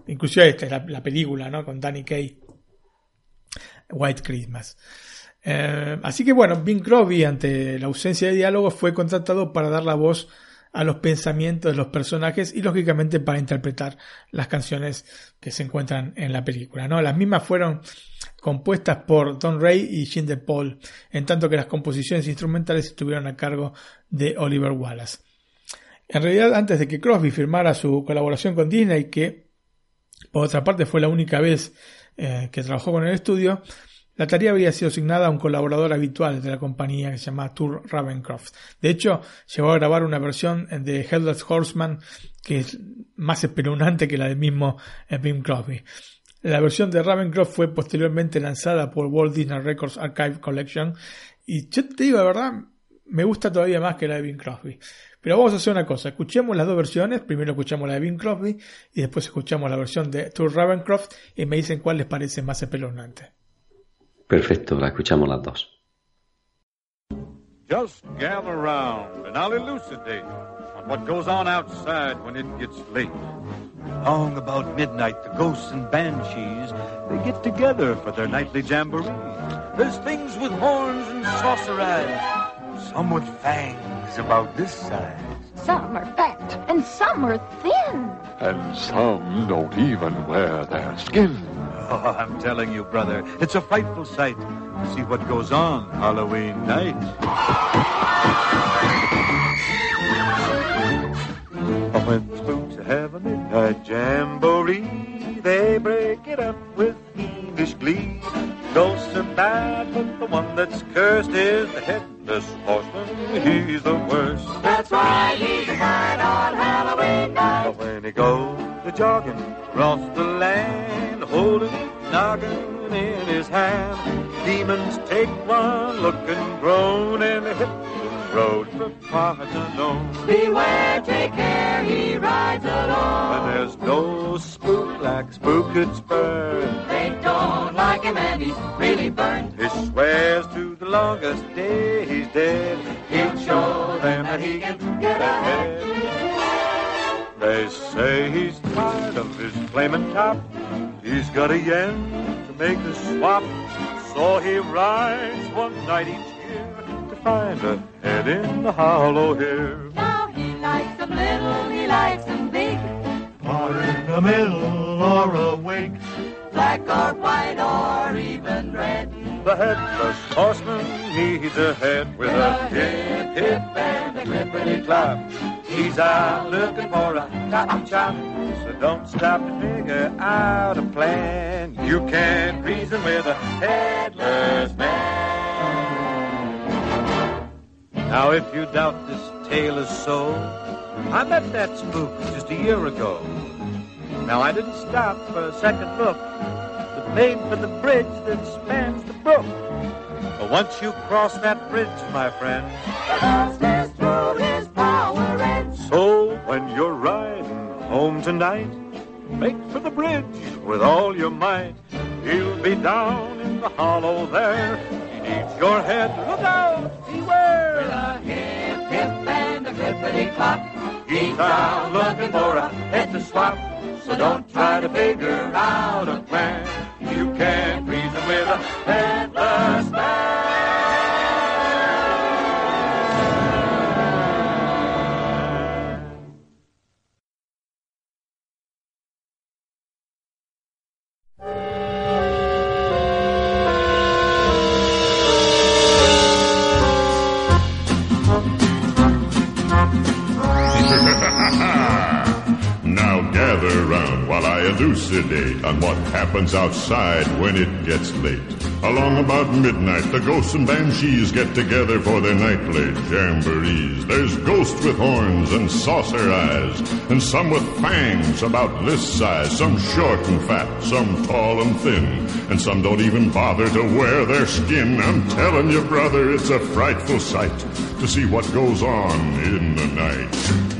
Inclusive esta es la, película, ¿no? Con Danny Kaye. White Christmas. Eh, así que bueno, Bing Crosby, ante la ausencia de diálogo, fue contratado para dar la voz a los pensamientos de los personajes y lógicamente para interpretar las canciones que se encuentran en la película. ¿no? Las mismas fueron compuestas por Don Ray y Jim Paul, en tanto que las composiciones instrumentales estuvieron a cargo de Oliver Wallace. En realidad, antes de que Crosby firmara su colaboración con Disney, que por otra parte fue la única vez eh, que trabajó con el estudio, la tarea había sido asignada a un colaborador habitual de la compañía que se llama Tour Ravencroft. De hecho, llegó a grabar una versión de Headless Horseman que es más espeluznante que la del mismo Bim Crosby. La versión de Ravencroft fue posteriormente lanzada por Walt Disney Records Archive Collection y yo te digo la verdad, me gusta todavía más que la de Bing Crosby. Pero vamos a hacer una cosa, escuchemos las dos versiones, primero escuchamos la de Bing Crosby y después escuchamos la versión de Tour Ravencroft y me dicen cuál les parece más espeluznante. Perfecto, la escuchamos las dos. Just gather round and I'll elucidate on what goes on outside when it gets late. Long about midnight, the ghosts and banshees, they get together for their nightly jamboree. There's things with horns and saucer eyes, some with fangs about this size. Some are fat and some are thin. And some don't even wear their skin. Oh, I'm telling you, brother, it's a frightful sight to see what goes on Halloween night. When spooks have a midnight jamboree, they break it up with fiendish glee. Ghosts are bad, but the one that's cursed is the headless horseman. He's the worst. That's why he's a bad on Halloween night. But when he goes a jogging across the land, holding a noggin in his hand, demons take one look and groan and hit the road for parts unknown. Beware, take care, he rides alone. And there's no spook like spook at Spur. They don't like him and he's really burned. He swears to the longest day he's dead. He'll show them that he can get ahead. They say he's tired of his flaming top. He's got a yen to make a swap. So he rides one night each year to find a head in the hollow here. Now he likes them little, he likes them big. Or in the middle or awake. Black or white or even red. The headless horseman needs a head with a hip, hip, and a clippity clap. He's out looking for a cotton chop, so don't stop to figure out a plan. You can't reason with a headless man. Now, if you doubt this tale is so, I met that spook just a year ago. Now, I didn't stop for a second look, but made for the bridge that spans the brook. But once you cross that bridge, my friend, when you're riding home tonight, make for the bridge with all your might. He'll be down in the hollow there. He needs your head. Look out! Beware! With A hip, hip, and a clippity clop. He's out looking for a head to swap. So don't try to figure out a plan. You can't reason with a headless man. Elucidate on what happens outside when it gets late. Along about midnight, the ghosts and banshees get together for their nightly jamborees. There's ghosts with horns and saucer eyes, and some with fangs about this size. Some short and fat, some tall and thin, and some don't even bother to wear their skin. I'm telling you, brother, it's a frightful sight to see what goes on in the night.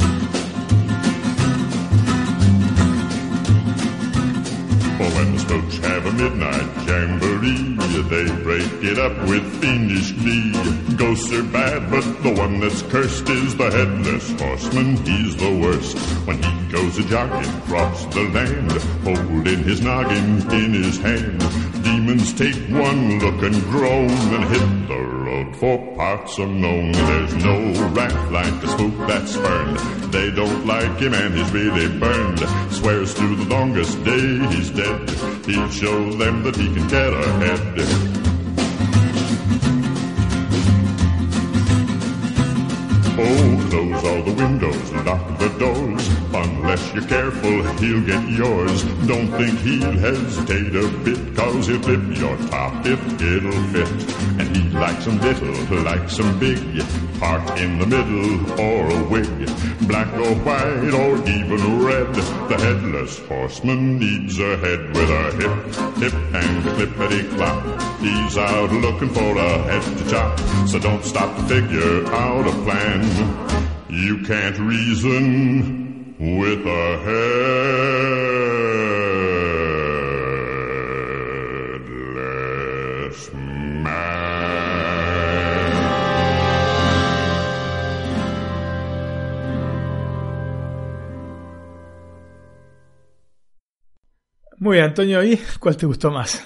friends the have a midnight jamboree, they break it up with fiendish glee. Ghosts are bad, but the one that's cursed is the headless horseman. He's the worst when he goes a jogging across the land, holding his noggin in his hand. Demons take one look and groan and hit the road for parts unknown. There's no rat like the spook that's burned. They don't like him and he's really burned. Swears to the longest day he's dead. He'll show them that he can get ahead. Oh, close all the windows, lock the doors. Unless you're careful, he'll get yours. Don't think he'll hesitate a bit, cause he'll flip your top if it'll fit. And he likes some little, like some big, part in the middle or a wig. Black or white or even red, the headless horseman needs a head with a hip, hip and a clippity clop. He's out looking for a head to chop, so don't stop to figure out a plan. You can't reason with a headless Muy bien, Antonio, ¿y cuál te gustó más?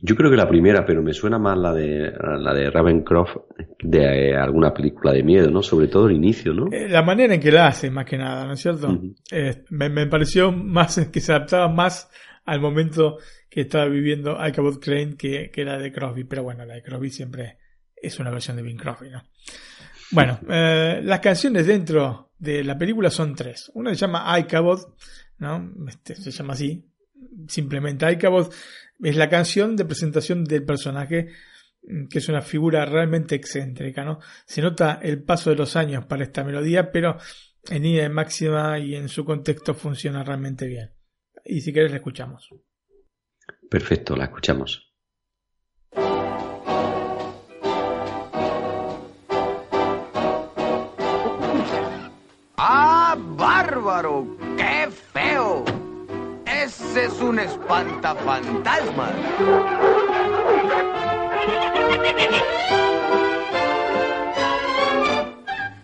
Yo creo que la primera, pero me suena más la de la de Ravencroft de eh, alguna película de miedo, ¿no? Sobre todo el inicio, ¿no? Eh, la manera en que la hace, más que nada, ¿no es cierto? Eh, me, me, pareció más que se adaptaba más al momento que estaba viviendo Ichabod Crane que, que la de Crosby, pero bueno, la de Crosby siempre es una versión de Bing Crosby, ¿no? Bueno, las canciones dentro de la película son tres. Una se llama Ichabod, ¿no? Este, se llama así, simplemente Ichabod es la canción de presentación del personaje, mm, que es una figura realmente excéntrica, ¿no? Se nota el paso de los años para esta melodía, pero en ida máxima y en su contexto funciona realmente bien. Y si quieres la escuchamos. Perfecto, la escuchamos. ¡Ah, bárbaro! ¡Qué Ese es un espantafantasma.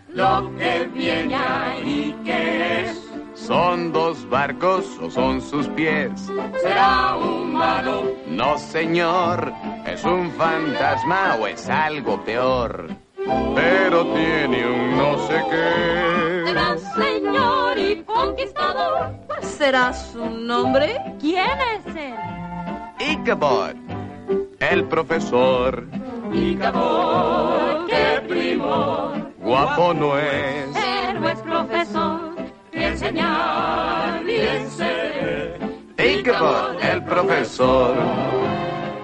Lo que viene ahí que es. ¿Son dos barcos o son sus pies? ¿Será humano? No, señor. ¿Es un fantasma o es algo peor? Pero tiene un no sé qué. Será señor conquistador. ¿Cuál será su nombre? ¿Quién es él? Ichabod, el profesor. Ichabod, qué primor. Guapo no es. Pero es profesor. Que enseñar bien sé. Ichabod, el profesor.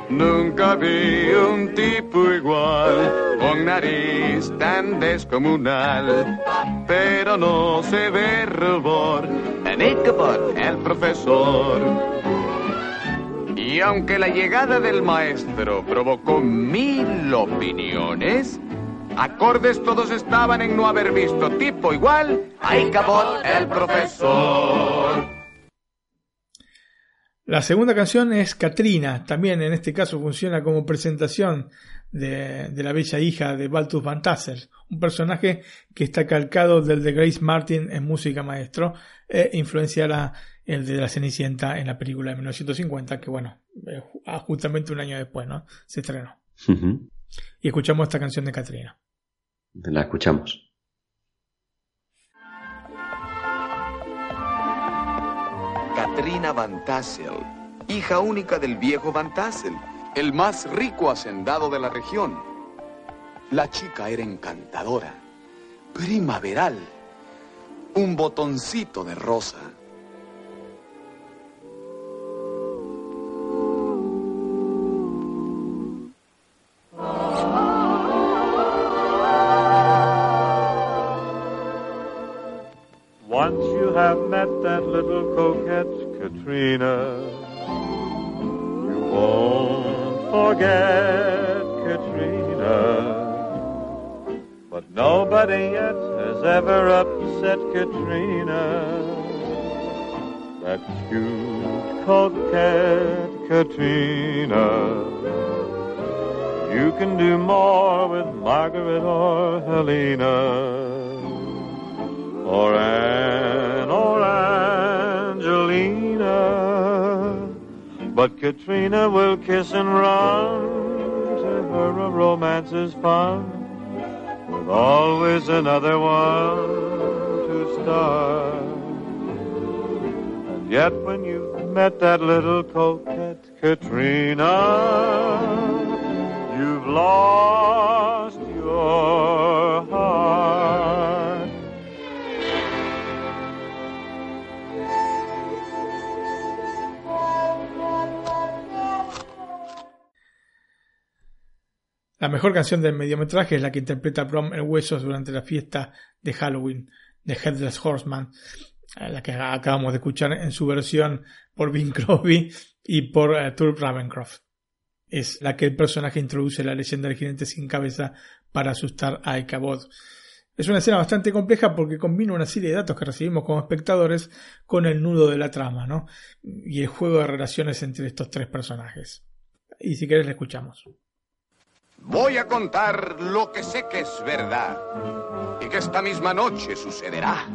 Nunca vi un tipo igual, con nariz tan descomunal, pero no se ve rubor en Ichabod, el profesor. Y aunque la llegada del maestro provocó mil opiniones, acordes todos estaban en no haber visto tipo igual a Ichabod, el profesor. La segunda canción es Katrina, también en este caso funciona como presentación de, de la bella hija de Baltus Van Tassel, un personaje que está calcado del de Grace Martin en música maestro e influenciará el de la Cenicienta en la película de 1950, que bueno, eh, justamente un año después, ¿no? Se estrenó. Uh -huh. Y escuchamos esta canción de Katrina. La escuchamos. Katrina Van Tassel, hija única del viejo Van Tassel, el más rico hacendado de la región. La chica era encantadora, primaveral, un botoncito de rosa. Katrina, you won't forget Katrina. But nobody yet has ever upset Katrina. That cute coquette Katrina. You can do more with Margaret or Helena or Anne But Katrina will kiss and run to her a romance is fun with always another one to start. And yet when you've met that little coquette Katrina, you've lost La mejor canción del mediometraje es la que interpreta Brom en Huesos durante la fiesta de Halloween de Headless Horseman, la que acabamos de escuchar en su versión por Bing Crosby y por uh, Ravencroft. Es la que el personaje introduce la leyenda del jinete sin cabeza para asustar a Ichabod. Es una escena bastante compleja porque combina una serie de datos que recibimos como espectadores con el nudo de la trama, ¿no? Y el juego de relaciones entre estos tres personajes. Y si querés, le escuchamos. Voy a contar lo que sé que es verdad y que esta misma noche sucederá.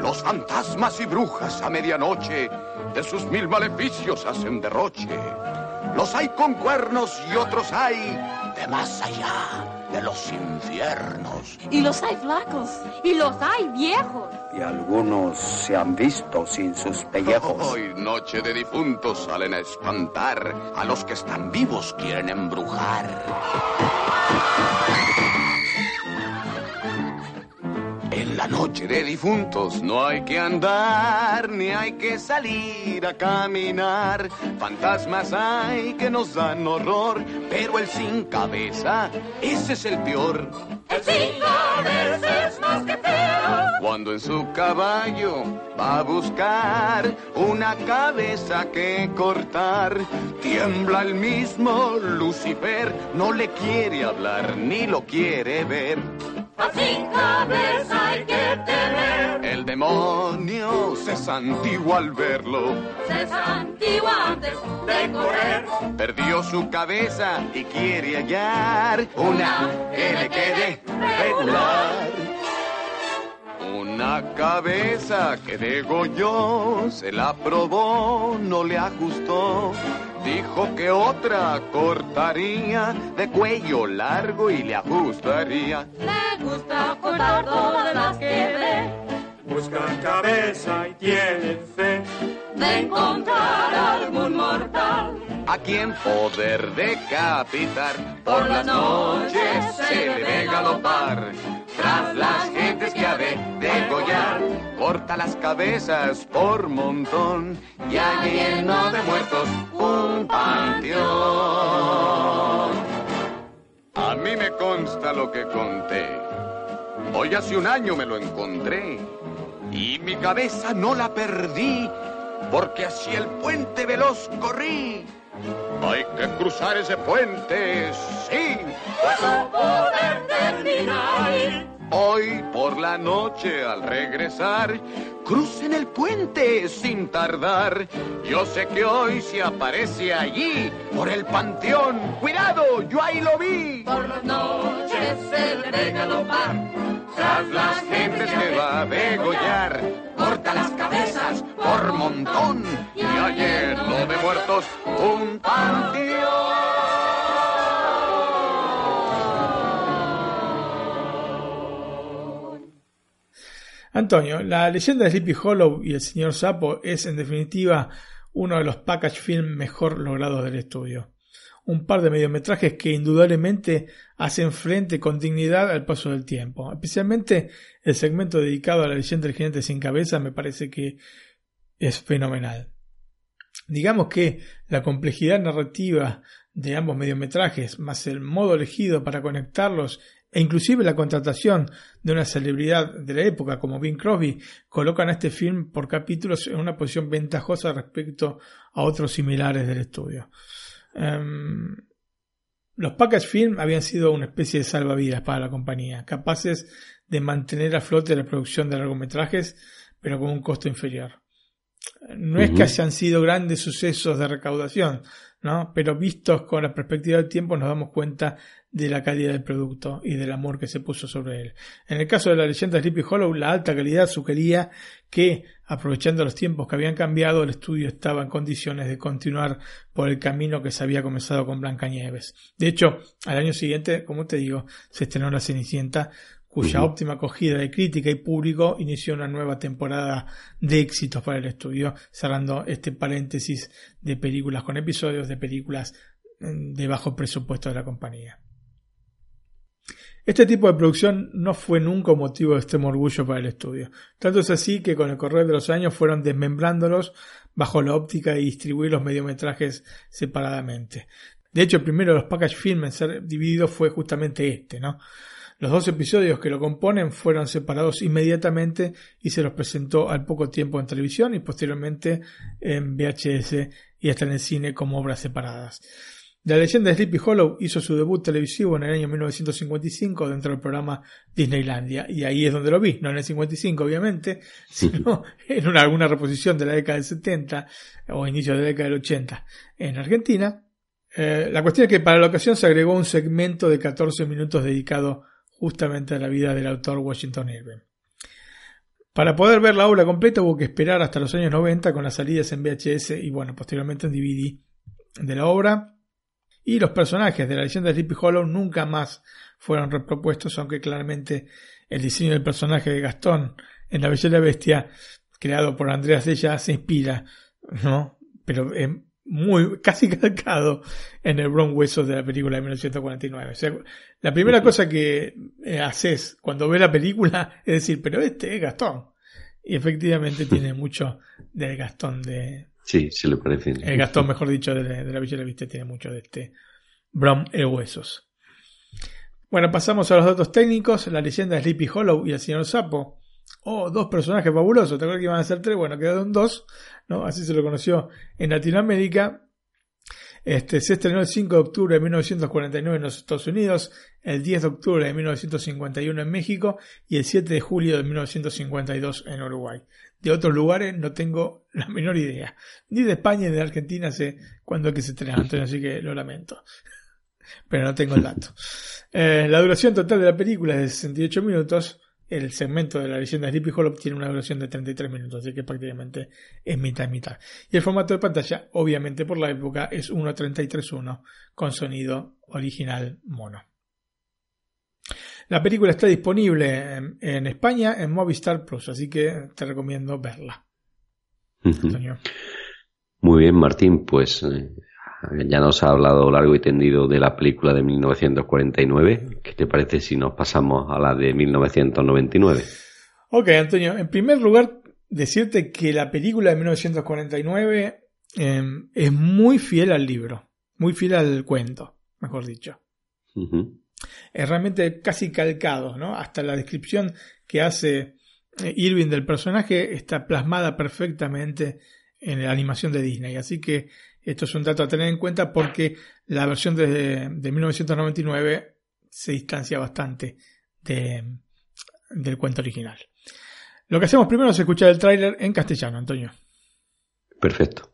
Los fantasmas y brujas a medianoche de sus mil maleficios hacen derroche. Los hay con cuernos y otros hay de más allá de los infiernos. Y los hay flacos. Y los hay viejos. Y algunos se han visto sin sus pellejos. Hoy, noche de difuntos, salen a espantar. A los que están vivos quieren embrujar. En la noche de difuntos no hay que andar, ni hay que salir a caminar. Fantasmas hay que nos dan horror, pero el sin cabeza, ese es el peor. El sin cabeza es más que feo. Cuando en su caballo va a buscar una cabeza que cortar, tiembla el mismo Lucifer, no le quiere hablar ni lo quiere ver. Al sin cabeza hay que temer. El demonio se santigua al verlo, Se santigua antes de correr. perdió su cabeza y quiere hallar una que le quede regular. Una cabeza que degolló, se la probó, no le ajustó. Dijo que otra cortaría de cuello largo y le ajustaría. Le gusta cortar todas las que ve. Buscan cabeza y tienen fe. De encontrar algún mortal. a quien poder decapitar. Por las noches se le ve galopar, las cabezas por montón, y hay lleno de muertos un panteón. A mí me consta lo que conté, hoy hace un año me lo encontré, y mi cabeza no la perdí, porque hacia el puente veloz corrí. Hay que cruzar ese puente, sí. Pues no poder terminar. Hoy por la noche al regresar, crucen el puente sin tardar. Yo sé que hoy se aparece allí, por el panteón. Cuidado, yo ahí lo vi. Por las noches se le ve galopar. Tras las gentes que va a degollar, corta las cabezas por montón y ayer lo de muertos un panteón. Antonio, la leyenda de Sleepy Hollow y el señor Sapo es en definitiva uno de los package film mejor logrados del estudio. un par de mediometrajes que indudablemente hacen frente con dignidad al paso del tiempo. Especialmente el segmento dedicado a la leyenda del jinete sin cabeza me parece que es fenomenal. Digamos que la complejidad narrativa de ambos mediometrajes, más el modo elegido para conectarlos e inclusive la contratación de una celebridad de la época como Bing Crosby colocan a este film por capítulos en una posición ventajosa respecto a otros similares del estudio. Em, los package film habían sido una especie de salvavidas para la compañía, capaces de mantener a flote la producción de largometrajes, pero con un costo inferior. No es que hayan sido grandes sucesos de recaudación, ¿no? Pero vistos con la perspectiva del tiempo nos damos cuenta de la calidad del producto y del amor que se puso sobre él. En el caso de la leyenda de Sleepy Hollow, la alta calidad sugería que, aprovechando los tiempos que habían cambiado, el estudio estaba en condiciones de continuar por el camino que se había comenzado con Blancanieves. De hecho, al año siguiente, como te digo, se estrenó La Cenicienta, cuya óptima acogida de crítica y público inició una nueva temporada de éxitos para el estudio, cerrando este paréntesis de películas con episodios de películas mm, de bajo presupuesto de la compañía. Este tipo de producción no fue nunca motivo de extremo orgullo para el estudio. Tanto es así que con el correr de los años fueron desmembrándolos bajo la óptica de distribuir los mediometrajes separadamente. De hecho, el primero de los package film en ser dividido fue justamente este, ¿no? Los dos episodios que lo componen fueron separados inmediatamente y se los presentó al poco tiempo en televisión y posteriormente en VHS y hasta en el cine como obras separadas. La leyenda de Sleepy Hollow hizo su debut televisivo en el año 1955 dentro del programa Disneylandia y ahí es donde lo vi, no en el 55 obviamente, sino en una, alguna reposición de la década del 70 o inicio de la década del 80 en Argentina. Eh, la cuestión es que para la ocasión se agregó un segmento de 14 minutos dedicado justamente a la vida del autor Washington Irving. Para poder ver la obra completa hubo que esperar hasta los años 90 con las salidas en VHS y bueno, posteriormente en DVD de la obra. Y los personajes de la leyenda de Sleepy Hollow nunca más fueron repropuestos, aunque claramente el diseño del personaje de Gastón en La Bella y la Bestia, creado por Andreas Della, se inspira, ¿no? Pero muy casi calcado en el Bron Hueso de la película de 1949. O sea, la primera cosa que eh, haces cuando ves la película es decir, pero este es Gastón. Y efectivamente tiene mucho del Gastón de... Sí, se le parece. El Gastón, mejor dicho, de, la Villa de la Vista tiene mucho de este Bron el Huesos. Bueno, pasamos a los datos técnicos. La leyenda de Sleepy Hollow y el señor Sapo. Oh, dos personajes fabulosos. ¿Te acuerdas que iban a ser tres? Bueno, quedaron dos. ¿no? Así se lo conoció en Latinoamérica. Este, se estrenó el 5 de octubre de 1949 en los Estados Unidos, el 10 de octubre de 1951 en México y el 7 de julio de 1952 en Uruguay. De otros lugares no tengo la menor idea. Ni de España ni de Argentina sé cuándo es que se estrena, así que lo lamento. Pero no tengo el dato. Eh, la duración total de la película es de 68 minutos el segmento de la leyenda de Sleepy Hollow tiene una duración de 33 minutos, así que prácticamente es mitad y mitad. Y el formato de pantalla, obviamente por la época, es 1.33.1 con sonido original mono. La película está disponible en, España en Movistar Plus, así que te recomiendo verla. Muy bien, Martín, pues eh, ya nos ha hablado largo y tendido de la película de 1949. ¿Qué te parece si nos pasamos a la de 1999? Ok, Antonio. En primer lugar, decirte que la película de 1949 em, es muy fiel al libro, muy fiel al cuento, mejor dicho. Es realmente casi calcado, ¿no? Hasta la descripción que hace eh, Irving del personaje está plasmada perfectamente en la animación de Disney. Así que esto es un dato a tener en cuenta porque la versión de, 1999 se distancia bastante del cuento original. Lo que hacemos primero es escuchar el tráiler en castellano, Antonio. Perfecto.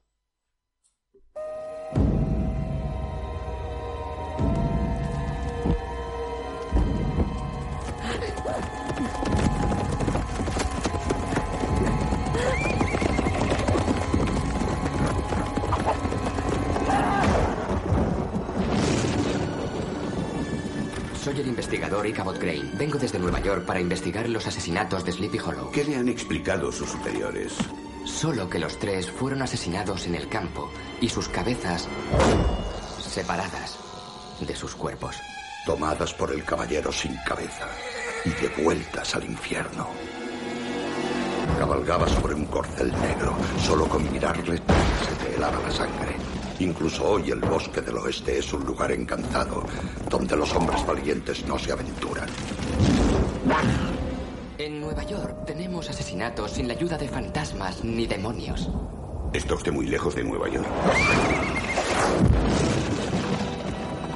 Soy el investigador Ichabod Crane. Vengo desde Nueva York para investigar los asesinatos de Sleepy Hollow. ¿Qué le han explicado sus superiores? Solo que los tres fueron asesinados en el campo y sus cabezas separadas de sus cuerpos. Tomadas por el caballero sin cabeza y devueltas al infierno. Cabalgaba sobre un corcel negro. Solo con mirarle se te helaba la sangre. Incluso hoy el bosque del oeste es un lugar encantado, donde los hombres valientes no se aventuran. En Nueva York tenemos asesinatos sin la ayuda de fantasmas ni demonios. Está usted muy lejos de Nueva York.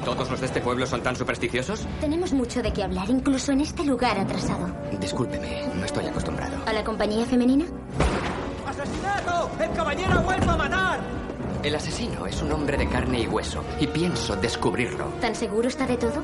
¿Todos los de este pueblo son tan supersticiosos? Tenemos mucho de qué hablar, incluso en este lugar atrasado. Discúlpeme, no estoy acostumbrado. ¿A la compañía femenina? ¡Asesinato! ¡El caballero ha vuelto a matar! El asesino es un hombre de carne y hueso, y pienso descubrirlo. ¿Tan seguro está de todo?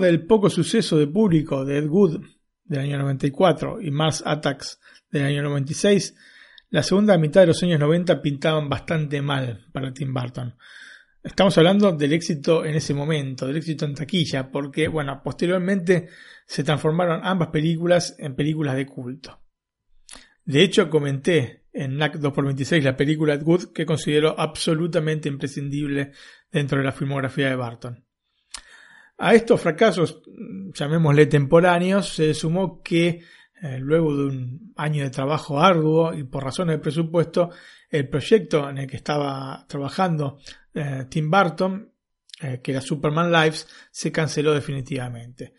Del poco suceso de público de Ed Wood del año 94 y Mars Attacks del año 96, la segunda mitad de los años 90 pintaban bastante mal para Tim Burton. Estamos hablando del éxito en ese momento, del éxito en taquilla, porque, bueno, posteriormente se transformaron ambas películas en películas de culto. De hecho, comenté en NAC 2x26 la película Ed Wood que considero absolutamente imprescindible dentro de la filmografía de Barton. A estos fracasos, llamémosle temporáneos, se sumó que eh, luego de un año de trabajo arduo y por razones de presupuesto, el proyecto en el que estaba trabajando eh, Tim Burton, eh, que era Superman Lives, se canceló definitivamente.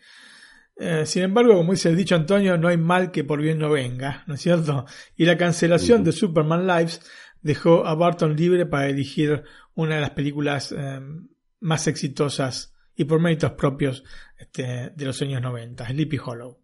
Sin embargo, como dice el dicho Antonio, no hay mal que por bien no venga, ¿no es cierto? Y la cancelación de Superman Lives dejó a Burton libre para elegir una de las películas más exitosas y por méritos propios este, de los años 90, Sleepy Hollow.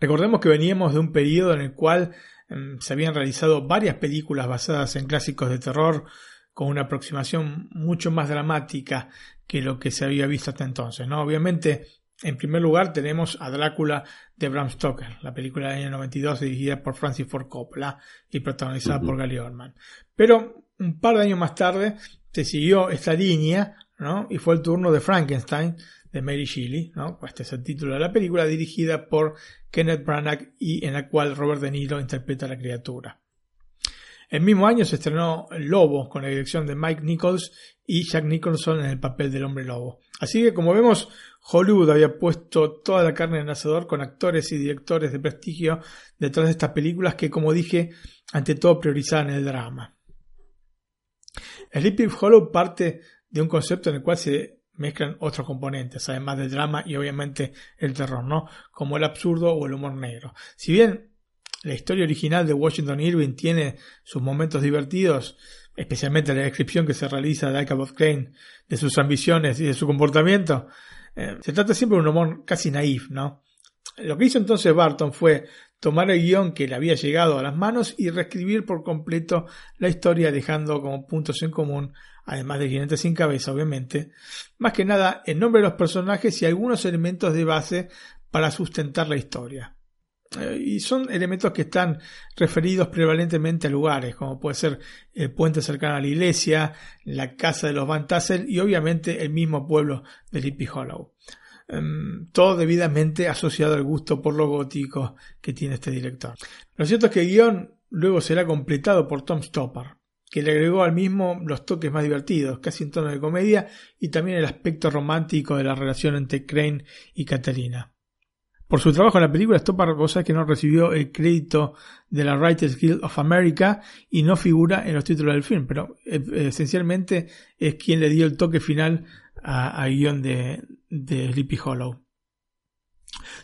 Recordemos que veníamos de un periodo en el cual eh, se habían realizado varias películas basadas en clásicos de terror con una aproximación mucho más dramática que lo que se había visto hasta entonces. ¿no? Obviamente, en primer lugar tenemos a Drácula de Bram Stoker, la película del año 92 dirigida por Francis Ford Coppola y protagonizada por Gary Oldman. Pero un par de años más tarde se siguió esta línea ¿no? y fue el turno de Frankenstein de Mary Shelley, ¿no? este es el título de la película dirigida por Kenneth Branagh y en la cual Robert De Niro interpreta a la criatura. El mismo año se estrenó Lobo con la dirección de Mike Nichols y Jack Nicholson en el papel del hombre lobo. Así que como vemos, Hollywood había puesto toda la carne en el asador con actores y directores de prestigio detrás de estas películas que, como dije, ante todo priorizaban el drama. Sleepy Hollow parte de un concepto en el cual se mezclan otros componentes, además del drama y obviamente el terror, ¿no? Como el absurdo o el humor negro. Si bien la historia original de Washington Irving tiene sus momentos divertidos, especialmente la descripción que se realiza de Ichabod Crane de sus ambiciones y de su comportamiento. Eh, se trata siempre de un humor casi naif, ¿no? Lo que hizo entonces Barton fue tomar el guion que le había llegado a las manos y reescribir por completo la historia dejando como puntos en común, además de jinete sin cabeza, obviamente, más que nada el nombre de los personajes y algunos elementos de base para sustentar la historia. Eh, y son elementos que están referidos prevalentemente a lugares, como puede ser el puente cercano a la iglesia, la casa de los Van Tassel y obviamente el mismo pueblo de Lippy Hollow. Um, todo debidamente asociado al gusto por lo gótico que tiene este director. Lo cierto es que el guion luego será completado por Tom Stopper, que le agregó al mismo los toques más divertidos, casi en tono de comedia, y también el aspecto romántico de la relación entre Crane y Catalina. Por su trabajo en la película, Stoppard cosa que no recibió el crédito de la Writers Guild of America y no figura en los títulos del film, pero eh, esencialmente es quien le dio el toque final a, a guion de, de Sleepy Hollow.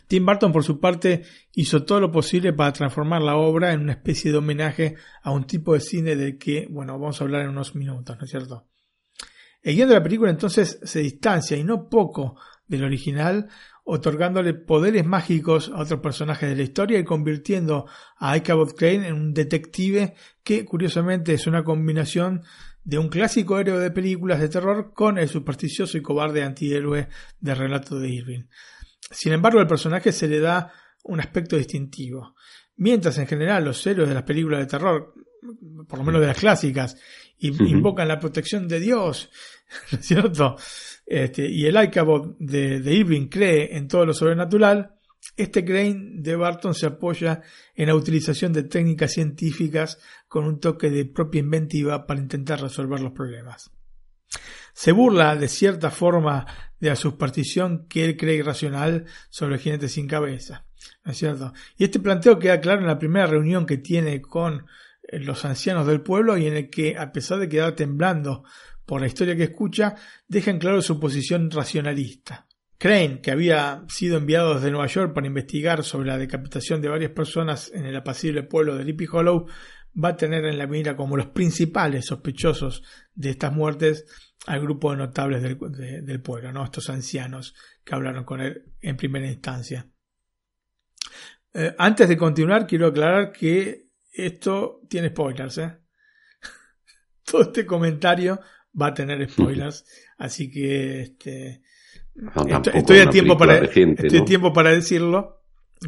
Tim Burton, por su parte, hizo todo lo posible para transformar la obra en una especie de homenaje a un tipo de cine del que, bueno, vamos a hablar en unos minutos, ¿no es cierto? El guion de la película entonces se distancia, y no poco, del original, otorgándole poderes mágicos a otros personajes de la historia y convirtiendo a Ichabod Crane en un detective que, curiosamente, es una combinación de un clásico héroe de películas de terror con el supersticioso y cobarde antihéroe de relato de Irving. Sin embargo, al personaje se le da un aspecto distintivo. Mientras en general los héroes de las películas de terror, por lo menos de las clásicas, invocan la protección de Dios, ¿no es cierto? Este, y el Icabod de, de Irving cree en todo lo sobrenatural, este Crane de Barton se apoya en la utilización de técnicas científicas con un toque de propia inventiva para intentar resolver los problemas. Se burla de cierta forma de la superstición que él cree irracional sobre el jinete sin cabeza. ¿No es cierto? Y este planteo queda claro en la primera reunión que tiene con eh, los ancianos del pueblo y en el que, a pesar de quedar temblando por la historia que escucha, deja en claro su posición racionalista. Crane, que había sido enviado desde Nueva York para investigar sobre la decapitación de varias personas en el apacible pueblo de Lippy Hollow, va a tener en la mira como los principales sospechosos de estas muertes al grupo de notables del, pueblo, ¿no? estos ancianos que hablaron con él en primera instancia. Eh, antes de continuar, quiero aclarar que esto tiene spoilers. ¿eh? Todo este comentario va a tener spoilers, así que este, estoy, a tiempo para, estoy tiempo para decirlo,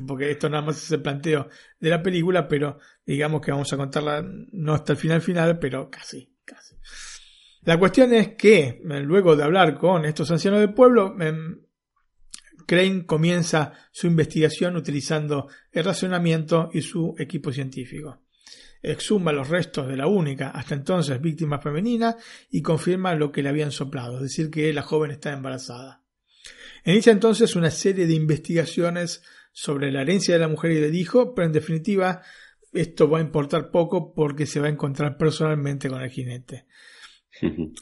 porque esto nada más es el planteo de la película, pero digamos que vamos a contarla no hasta el final final, pero casi, casi. La cuestión es que, luego de hablar con estos ancianos del pueblo, em, Crane comienza su investigación utilizando el razonamiento y su equipo científico. Exhuma los restos de la única, hasta entonces víctima femenina, y confirma lo que le habían soplado, es decir, que la joven está embarazada. Inicia entonces una serie de investigaciones sobre la herencia de la mujer y del hijo, pero en definitiva esto va a importar poco porque se va a encontrar personalmente con el jinete.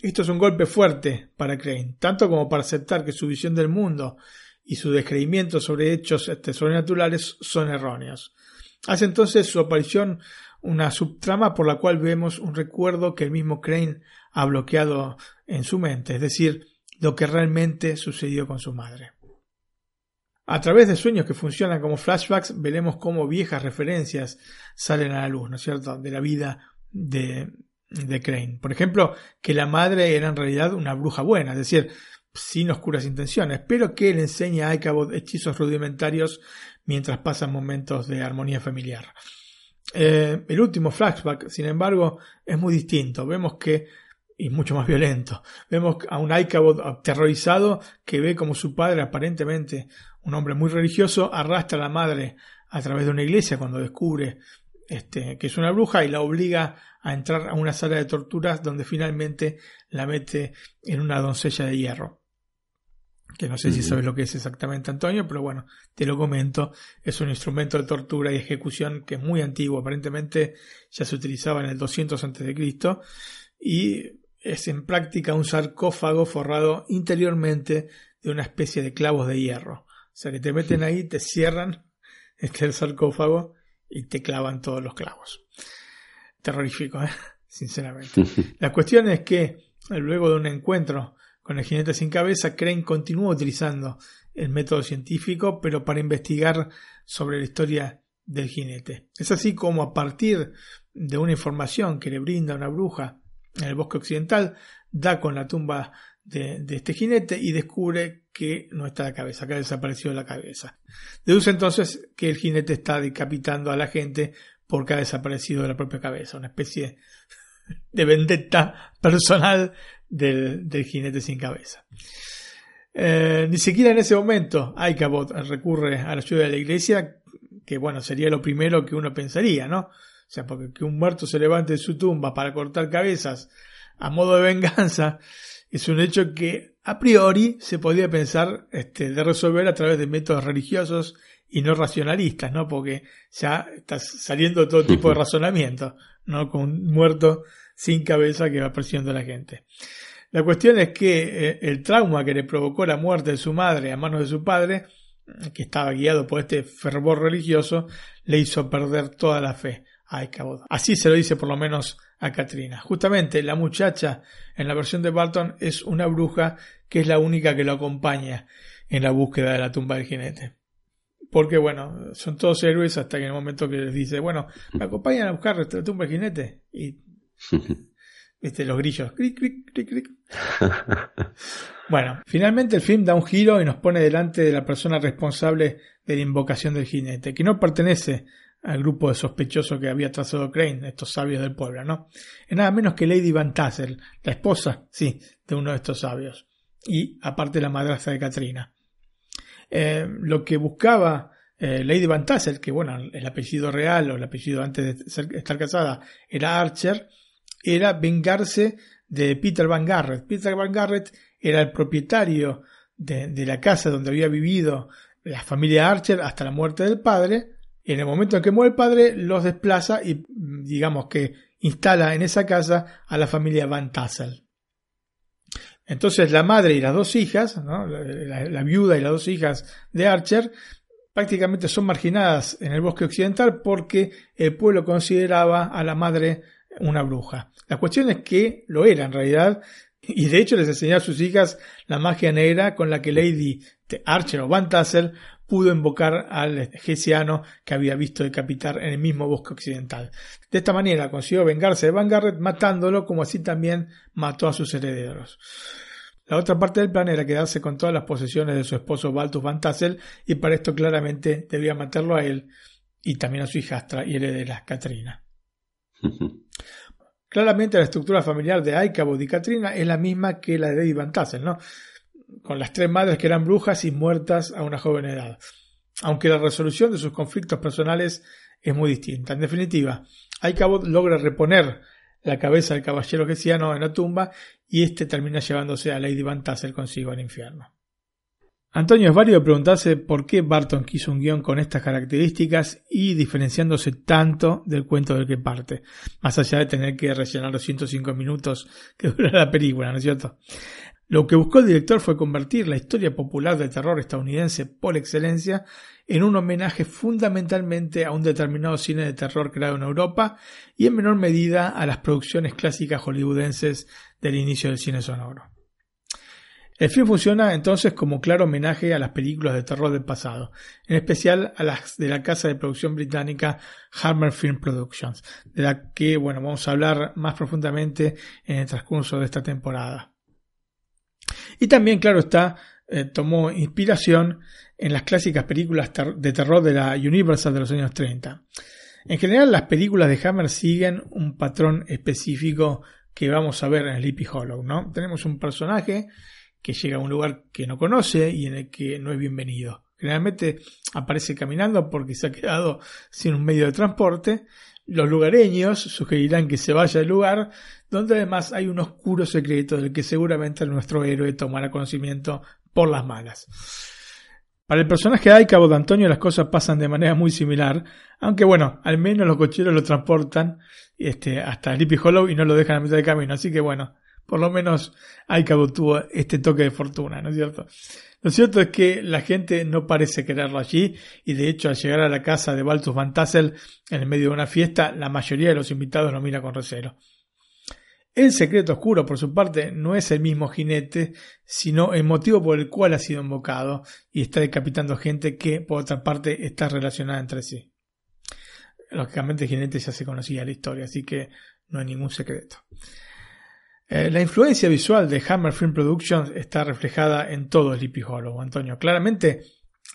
Esto es un golpe fuerte para Crane, tanto como para aceptar que su visión del mundo y su descreimiento sobre hechos este, sobrenaturales son erróneos. Hace entonces su aparición una subtrama por la cual vemos un recuerdo que el mismo Crane ha bloqueado en su mente, es decir, lo que realmente sucedió con su madre. A través de sueños que funcionan como flashbacks, veremos cómo viejas referencias salen a la luz, ¿no es cierto?, de la vida de, de Crane. Por ejemplo, que la madre era en realidad una bruja buena, es decir, sin oscuras intenciones, pero que le enseña a Ichabod hechizos rudimentarios mientras pasan momentos de armonía familiar. Eh, el último flashback, sin embargo, es muy distinto. Vemos que y mucho más violento. Vemos a un Icabod aterrorizado que ve como su padre, aparentemente un hombre muy religioso, arrastra a la madre a través de una iglesia cuando descubre este, que es una bruja y la obliga a entrar a una sala de torturas donde finalmente la mete en una doncella de hierro. Que no sé si sabes lo que es exactamente, Antonio, pero bueno, te lo comento. Es un instrumento de tortura y ejecución que es muy antiguo. Aparentemente ya se utilizaba en el 200 a.C. y es en práctica un sarcófago forrado interiormente de una especie de clavos de hierro. O sea que te meten ahí, te cierran este el sarcófago y te clavan todos los clavos. Terrorífico, ¿eh? sinceramente. La cuestión es que luego de un encuentro con el jinete sin cabeza, Crane continúa utilizando el método científico, pero para investigar sobre la historia del jinete. Es así como a partir de una información que le brinda una bruja en el bosque occidental, da con la tumba de, este jinete y descubre que no está la cabeza, que ha desaparecido la cabeza. Deduce entonces que el jinete está decapitando a la gente porque ha desaparecido la propia cabeza, una especie de vendetta personal del, jinete sin cabeza. Eh, ni siquiera en ese momento Aikabot recurre a la ayuda de la iglesia, que bueno, sería lo primero que uno pensaría, ¿no? O sea, porque que un muerto se levante de su tumba para cortar cabezas a modo de venganza es un hecho que a priori se podría pensar este, de resolver a través de métodos religiosos y no racionalistas, ¿no? Porque ya está saliendo todo tipo de razonamiento, ¿no? Con un muerto sin cabeza que va presionando a la gente. La cuestión es que eh, el trauma que le provocó la muerte de su madre a manos de su padre que estaba guiado por este fervor religioso, le hizo perder toda la fe a. Así se lo dice por lo menos a Katrina. Justamente la muchacha en la versión de Barton es una bruja que es la única que lo acompaña en la búsqueda de la tumba del jinete. Porque bueno, son todos héroes hasta que en el momento que les dice, bueno, me acompañan a buscar la tumba del jinete. Y viste los grillos. bueno, finalmente el film da un giro y nos pone delante de la persona responsable de la invocación del jinete, que no pertenece al grupo de sospechosos que había trazado Crane, estos sabios del pueblo, ¿no? Es nada menos que Lady Van Tassel, la esposa, sí, de uno de estos sabios, y aparte la madrastra de Katrina. Eh, lo que buscaba eh, Lady Van Tassel, que bueno, el apellido real o el apellido antes de estar casada era Archer, era vengarse de Peter Van Garrett. Peter Van Garrett era el propietario de, de la casa donde había vivido la familia Archer hasta la muerte del padre, y en el momento en que muere el padre, los desplaza y digamos que instala en esa casa a la familia Van Tassel. Entonces la madre y las dos hijas, la, viuda y las dos hijas de Archer, prácticamente son marginadas en el bosque occidental porque el pueblo consideraba a la madre una bruja. La cuestión es que lo era en realidad, y de hecho les enseñó a sus hijas la magia negra con la que Lady Archer o Van Tassel pudo invocar al Gesiano que había visto decapitar en el mismo bosque occidental. De esta manera consiguió vengarse de Van Garrett matándolo como así también mató a sus herederos. La otra parte del plan era quedarse con todas las posesiones de su esposo Baltus Van Tassel y para esto claramente debía matarlo a él y también a su hijastra y heredera Katrina. claramente la estructura familiar de Aikabod y Katrina es la misma que la de Eddie Van Tassel, ¿no? Con las tres madres que eran brujas y muertas a una joven edad. Aunque la resolución de sus conflictos personales es muy distinta. En definitiva, Aikabod logra reponer la cabeza del caballero gesiano en la tumba y éste termina llevándose a Lady Van Tassel consigo al infierno. Antonio, es válido preguntarse por qué Barton quiso un guion con estas características y diferenciándose tanto del cuento del que parte, más allá de tener que rellenar los 105 minutos que dura la película, ¿no es cierto? Lo que buscó el director fue convertir la historia popular del terror estadounidense por excelencia en un homenaje fundamentalmente a un determinado cine de terror creado en Europa y en menor medida a las producciones clásicas hollywoodenses del inicio del cine sonoro. El film funciona entonces como claro homenaje a las películas de terror del pasado, en especial a las de la casa de producción británica Hammer Film Productions, de la que bueno, vamos a hablar más profundamente en el transcurso de esta temporada. Y también, claro está, eh, tomó inspiración en las clásicas películas de terror de la Universal de los años 30. En general, las películas de Hammer siguen un patrón específico que vamos a ver en Sleepy Hollow, ¿no? Tenemos un personaje que llega a un lugar que no conoce y en el que no es bienvenido. Generalmente aparece caminando porque se ha quedado sin un medio de transporte. Los lugareños sugerirán que se vaya al lugar donde además hay un oscuro secreto del que seguramente nuestro héroe tomará conocimiento por las malas. Para el personaje de Cabo de Antonio las cosas pasan de manera muy similar, aunque bueno, al menos los cocheros lo transportan este, hasta Sleepy Hollow y no lo dejan a mitad de camino, así que bueno, por lo menos Aikabo tuvo este toque de fortuna, ¿no es cierto? Lo cierto es que la gente no parece quererlo allí y de hecho al llegar a la casa de Baltus Van Tassel en el medio de una fiesta, la mayoría de los invitados lo mira con recelo. El secreto oscuro, por su parte, no es el mismo jinete, sino el motivo por el cual ha sido invocado y está decapitando gente que, por otra parte, está relacionada entre sí. Lógicamente, el jinete ya se conocía la historia, así que no hay ningún secreto. Eh, la influencia visual de Hammer Film Productions está reflejada en todo Sleepy Hollow, Antonio. Claramente,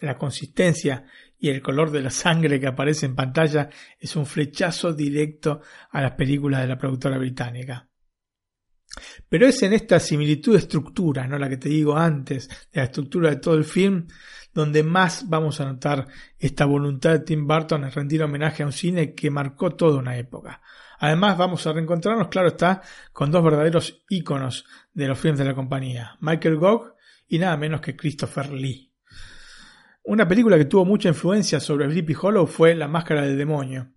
la consistencia y el color de la sangre que aparece en pantalla es un flechazo directo a las películas de la productora británica. Pero es en esta similitud de estructura, ¿no? la que te digo antes, de la estructura de todo el film, donde más vamos a notar esta voluntad de Tim Burton en rendir homenaje a un cine que marcó toda una época. Además, vamos a reencontrarnos, claro está, con dos verdaderos íconos de los films de la compañía, Michael Gogh y nada menos que Christopher Lee. Una película que tuvo mucha influencia sobre Sleepy Hollow fue La Máscara del Demonio,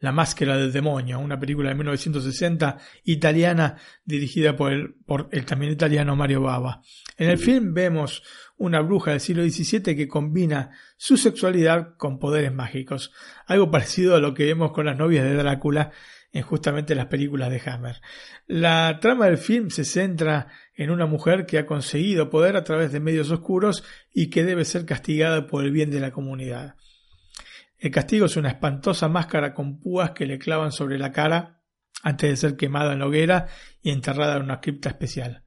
La Máscara del Demonio, una película de 1960 italiana dirigida por el, por también italiano Mario Bava. En el film vemos una bruja del siglo XVII que combina su sexualidad con poderes mágicos, algo parecido a lo que vemos con las novias de Drácula en justamente las películas de Hammer. La trama del film se centra en una mujer que ha conseguido poder a través de medios oscuros y que debe ser castigada por el bien de la comunidad. El castigo es una espantosa máscara con púas que le clavan sobre la cara antes de ser quemada en la hoguera y enterrada en una cripta especial.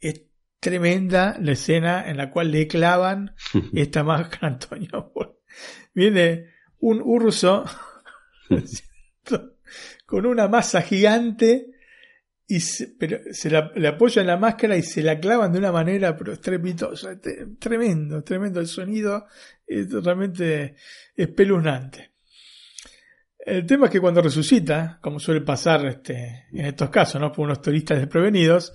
Es tremenda la escena en la cual le clavan esta máscara, Antonio. Viene un urso con una masa gigante y se, pero se la, le apoya en la máscara y se la clavan de una manera pero estrepitosa, tremendo, tremendo el sonido, es totalmente espeluznante. El tema es que cuando resucita, como suele pasar este, en estos casos, ¿no? por unos turistas desprevenidos,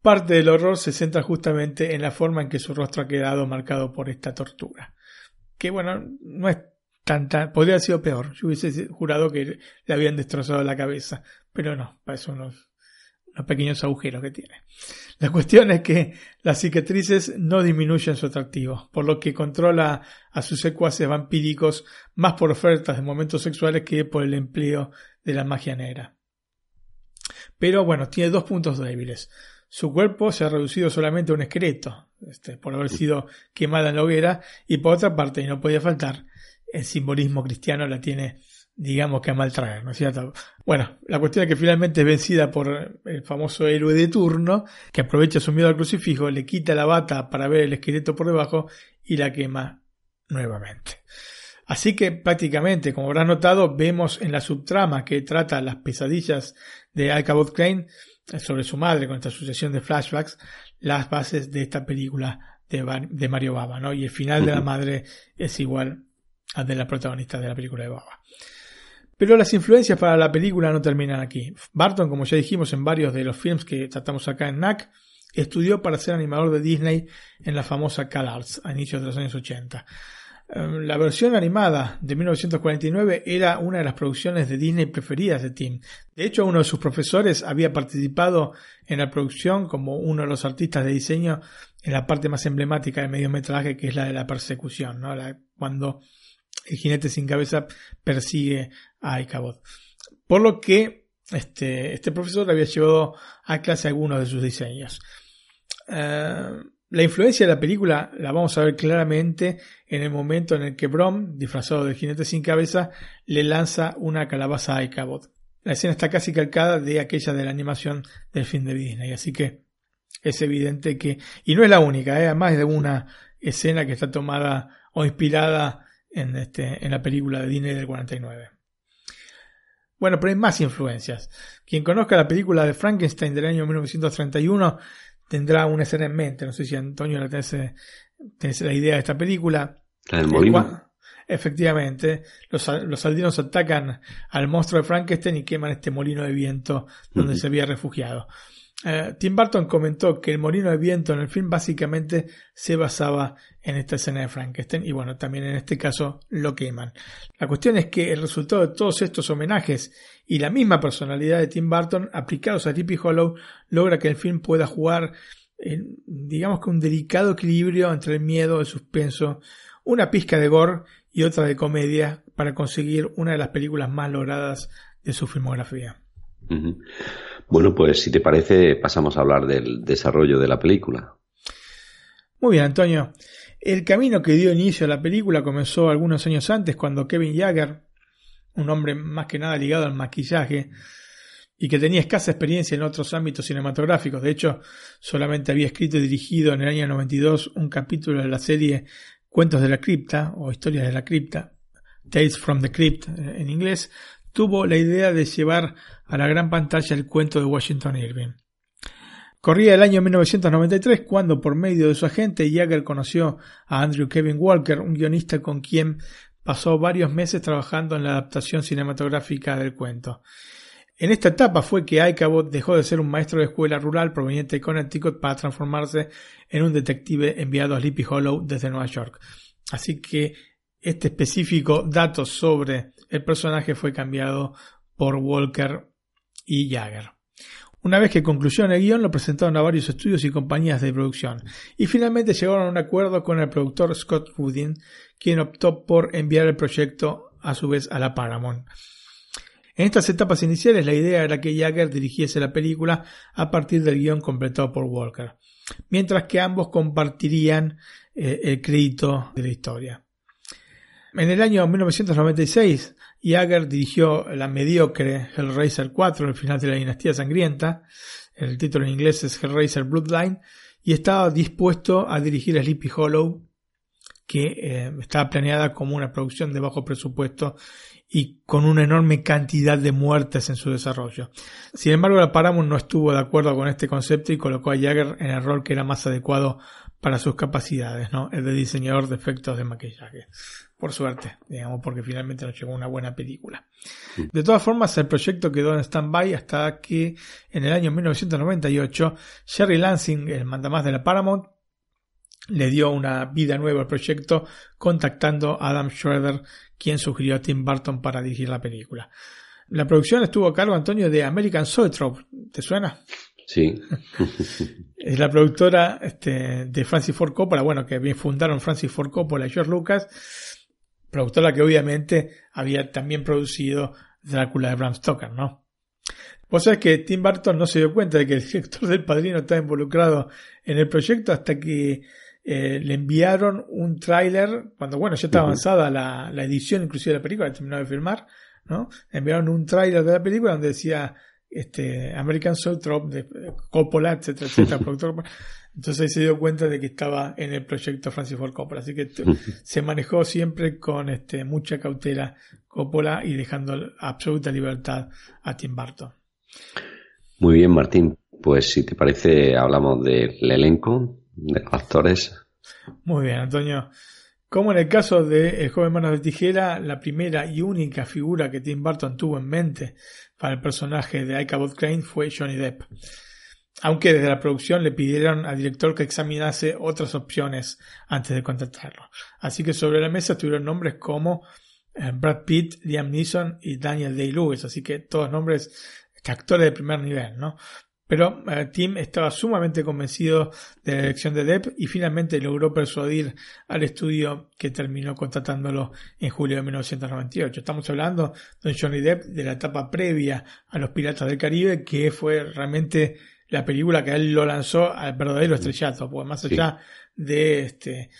parte del horror se centra justamente en la forma en que su rostro ha quedado marcado por esta tortura. Que bueno, no es tanta, podría haber sido peor. Yo hubiese jurado que le habían destrozado la cabeza, pero no, para eso los pequeños agujeros que tiene. La cuestión es que las cicatrices no disminuyen su atractivo, por lo que controla a sus secuaces vampíricos más por ofertas de momentos sexuales que por el empleo de la magia negra. Pero bueno, tiene dos puntos débiles. Su cuerpo se ha reducido solamente a un esqueleto, este, por haber sido quemada en la hoguera, y por otra parte, y no podía faltar, el simbolismo cristiano la tiene digamos que a maltraer, ¿no es cierto? Bueno, la cuestión es que finalmente es vencida por el famoso héroe de turno, que aprovecha su miedo al crucifijo, le quita la bata para ver el esqueleto por debajo y la quema nuevamente. Así que prácticamente, como habrás notado, vemos en la subtrama que trata las pesadillas de Alcabot Crane sobre su madre con esta sucesión de flashbacks, las bases de esta película de, Mario Baba, ¿no? Y el final de la madre es igual al de la protagonista de la película de Baba. Pero las influencias para la película no terminan aquí. Barton, como ya dijimos en varios de los films que tratamos acá en NAC, estudió para ser animador de Disney en la famosa CalArts a inicios de los años 80. Em, la versión animada de 1949 era una de las producciones de Disney preferidas de Tim. De hecho, uno de sus profesores había participado en la producción como uno de los artistas de diseño en la parte más emblemática del mediometraje, que es la de la persecución, ¿no? cuando el jinete sin cabeza persigue a Icabod. Por lo que este, este profesor había llevado a clase algunos de sus diseños. Eh, la influencia de la película la vamos a ver claramente en el momento en el que Brom, disfrazado de jinete sin cabeza, le lanza una calabaza a Icabod. La escena está casi calcada de aquella de la animación del film de Disney, así que es evidente que, y no es la única, ¿eh? más de una escena que está tomada o inspirada en, este, en la película de Disney del 49. Bueno, pero hay más influencias. Quien conozca la película de Frankenstein del año 1931 tendrá una escena en mente. No sé si Antonio la tenés, la idea de esta película. La molino. Efectivamente, los, los aldeanos atacan al monstruo de Frankenstein y queman este molino de viento donde se había refugiado. Eh, Tim Burton comentó que el molino de viento en el film básicamente se basaba en esta escena de Frankenstein y bueno, también en este caso lo queman. La cuestión es que el resultado de todos estos homenajes y la misma personalidad de Tim Burton aplicados a Sleepy Hollow logra que el film pueda jugar en, digamos que un delicado equilibrio entre el miedo, el suspenso, una pizca de gore y otra de comedia para conseguir una de las películas más logradas de su filmografía. Bueno, pues si te parece, pasamos a hablar del desarrollo de la película. Muy bien, Antonio. El camino que dio inicio a la película comenzó algunos años antes cuando Kevin Jagger, un hombre más que nada ligado al maquillaje y que tenía escasa experiencia en otros ámbitos cinematográficos, de hecho solamente había escrito y dirigido en el año 92 un capítulo de la serie Cuentos de la Cripta o Historias de la Cripta, Tales from the Crypt en inglés, tuvo la idea de llevar a la gran pantalla el cuento de Washington Irving. Corría el año 1993 cuando, por medio de su agente, Jagger conoció a Andrew Kevin Walker, un guionista con quien pasó varios meses trabajando en la adaptación cinematográfica del cuento. En esta etapa fue que Icabod dejó de ser un maestro de escuela rural proveniente de Connecticut para transformarse en un detective enviado a Sleepy Hollow desde Nueva York. Así que este específico dato sobre el personaje fue cambiado por Walker y Jagger. Una vez que concluyó el guion, lo presentaron a varios estudios y compañías de producción, y finalmente llegaron a un acuerdo con el productor Scott Rudin, quien optó por enviar el proyecto a su vez a la Paramount. En estas etapas iniciales la idea era que Jagger dirigiese la película a partir del guion completado por Walker, mientras que ambos compartirían eh, el crédito de la historia. En el año 1996, Jagger dirigió la mediocre Hellraiser 4, el final de la dinastía sangrienta, el título en inglés es Hellraiser Bloodline, y estaba dispuesto a dirigir Sleepy Hollow, que eh, estaba planeada como una producción de bajo presupuesto y con una enorme cantidad de muertes en su desarrollo. Sin embargo, la Paramount no estuvo de acuerdo con este concepto y colocó a Jagger en el rol que era más adecuado para sus capacidades, ¿no? El de diseñador de efectos de maquillaje. Por suerte, digamos, porque finalmente nos llegó una buena película. De todas formas, el proyecto quedó en stand-by hasta que en el año 1998 Jerry Lansing, el mandamás de la Paramount, le dio una vida nueva al proyecto contactando a Adam Schroeder, quien sugirió a Tim Burton para dirigir la película. La producción estuvo a cargo, Antonio, de American Zoetrope. ¿Te suena? Sí. es la productora este, de Francis Ford Coppola, bueno, que bien fundaron Francis Ford Coppola y George Lucas, productora que obviamente había también producido Drácula de Bram Stoker, ¿no? Vos sabés que Tim Burton no se dio cuenta de que el director del Padrino estaba involucrado en el proyecto hasta que eh, le enviaron un tráiler, cuando bueno, ya está avanzada la, la, edición inclusive de la película, terminó de filmar, ¿no? Le enviaron un tráiler de la película donde decía este American Soul Trop de Coppola, etcétera, etcétera, Entonces ahí se dio cuenta de que estaba en el proyecto Francis Ford Coppola. Así que se manejó siempre con este, mucha cautela Coppola y dejando absoluta libertad a Tim Burton. Muy bien, Martín. Pues si te parece, hablamos del elenco, de los actores. Muy bien, Antonio. Como en el caso de El joven manos de tijera, la primera y única figura que Tim Burton tuvo en mente para el personaje de Ichabod Crane fue Johnny Depp. Aunque desde la producción le pidieron al director que examinase otras opciones antes de contratarlo. Así que sobre la mesa tuvieron nombres como eh, Brad Pitt, Liam Neeson y Daniel Day-Lewis, así que todos nombres actores de primer nivel, ¿no? Pero eh, Tim estaba sumamente convencido de la elección de Depp y finalmente logró persuadir al estudio que terminó contratándolo en julio de 1998. Estamos hablando de Johnny Depp de la etapa previa a Los Piratas del Caribe, que fue realmente la película que él lo lanzó al verdadero estrellato, porque más allá de este,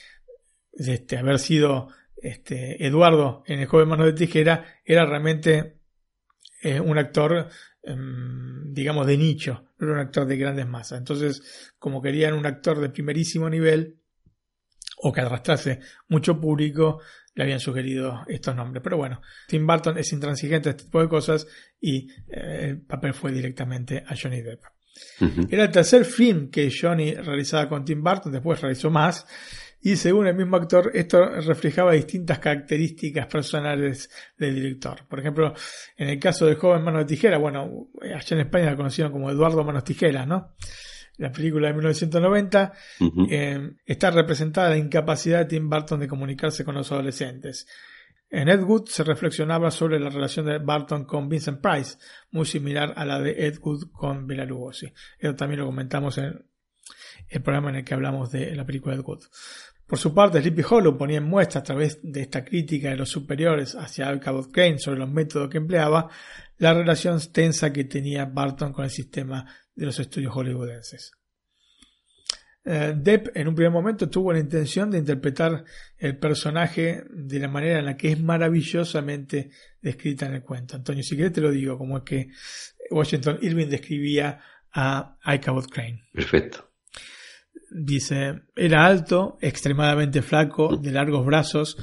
de este haber sido este, Eduardo en El joven mano de tijera, era realmente eh, un actor digamos, de nicho, no era un actor de grandes masas. Entonces, como querían un actor de primerísimo nivel o que arrastrase mucho público, le habían sugerido estos nombres. Pero bueno, Tim Burton es intransigente a este tipo de cosas y eh, el papel fue directamente a Johnny Depp. Era el tercer film que Johnny realizaba con Tim Burton, después realizó más y según el mismo actor, esto reflejaba distintas características personales del director. Por ejemplo, en el caso del joven Manos de Tijera, bueno, allá en España la conocieron como Eduardo Manos Tijeras, ¿no? La película de 1990 eh, está representada la incapacidad de Tim Burton de comunicarse con los adolescentes. En Ed Wood se reflexionaba sobre la relación de Burton con Vincent Price, muy similar a la de Ed Wood con Bela Lugosi. Eso también lo comentamos en el programa en el que hablamos de la película Ed Wood. Por su parte, Sleepy Hollow ponía en muestra a través de esta crítica de los superiores hacia Al Crane sobre los métodos que empleaba, la relación tensa que tenía Barton con el sistema de los estudios hollywoodenses. Eh, Depp en un primer momento tuvo la intención de interpretar el personaje de la manera en la que es maravillosamente descrita en el cuento. Antonio, si querés te lo digo, como es que Washington Irving describía a Ichabod Crane. Perfecto. Dice, era alto, extremadamente flaco, de largos brazos,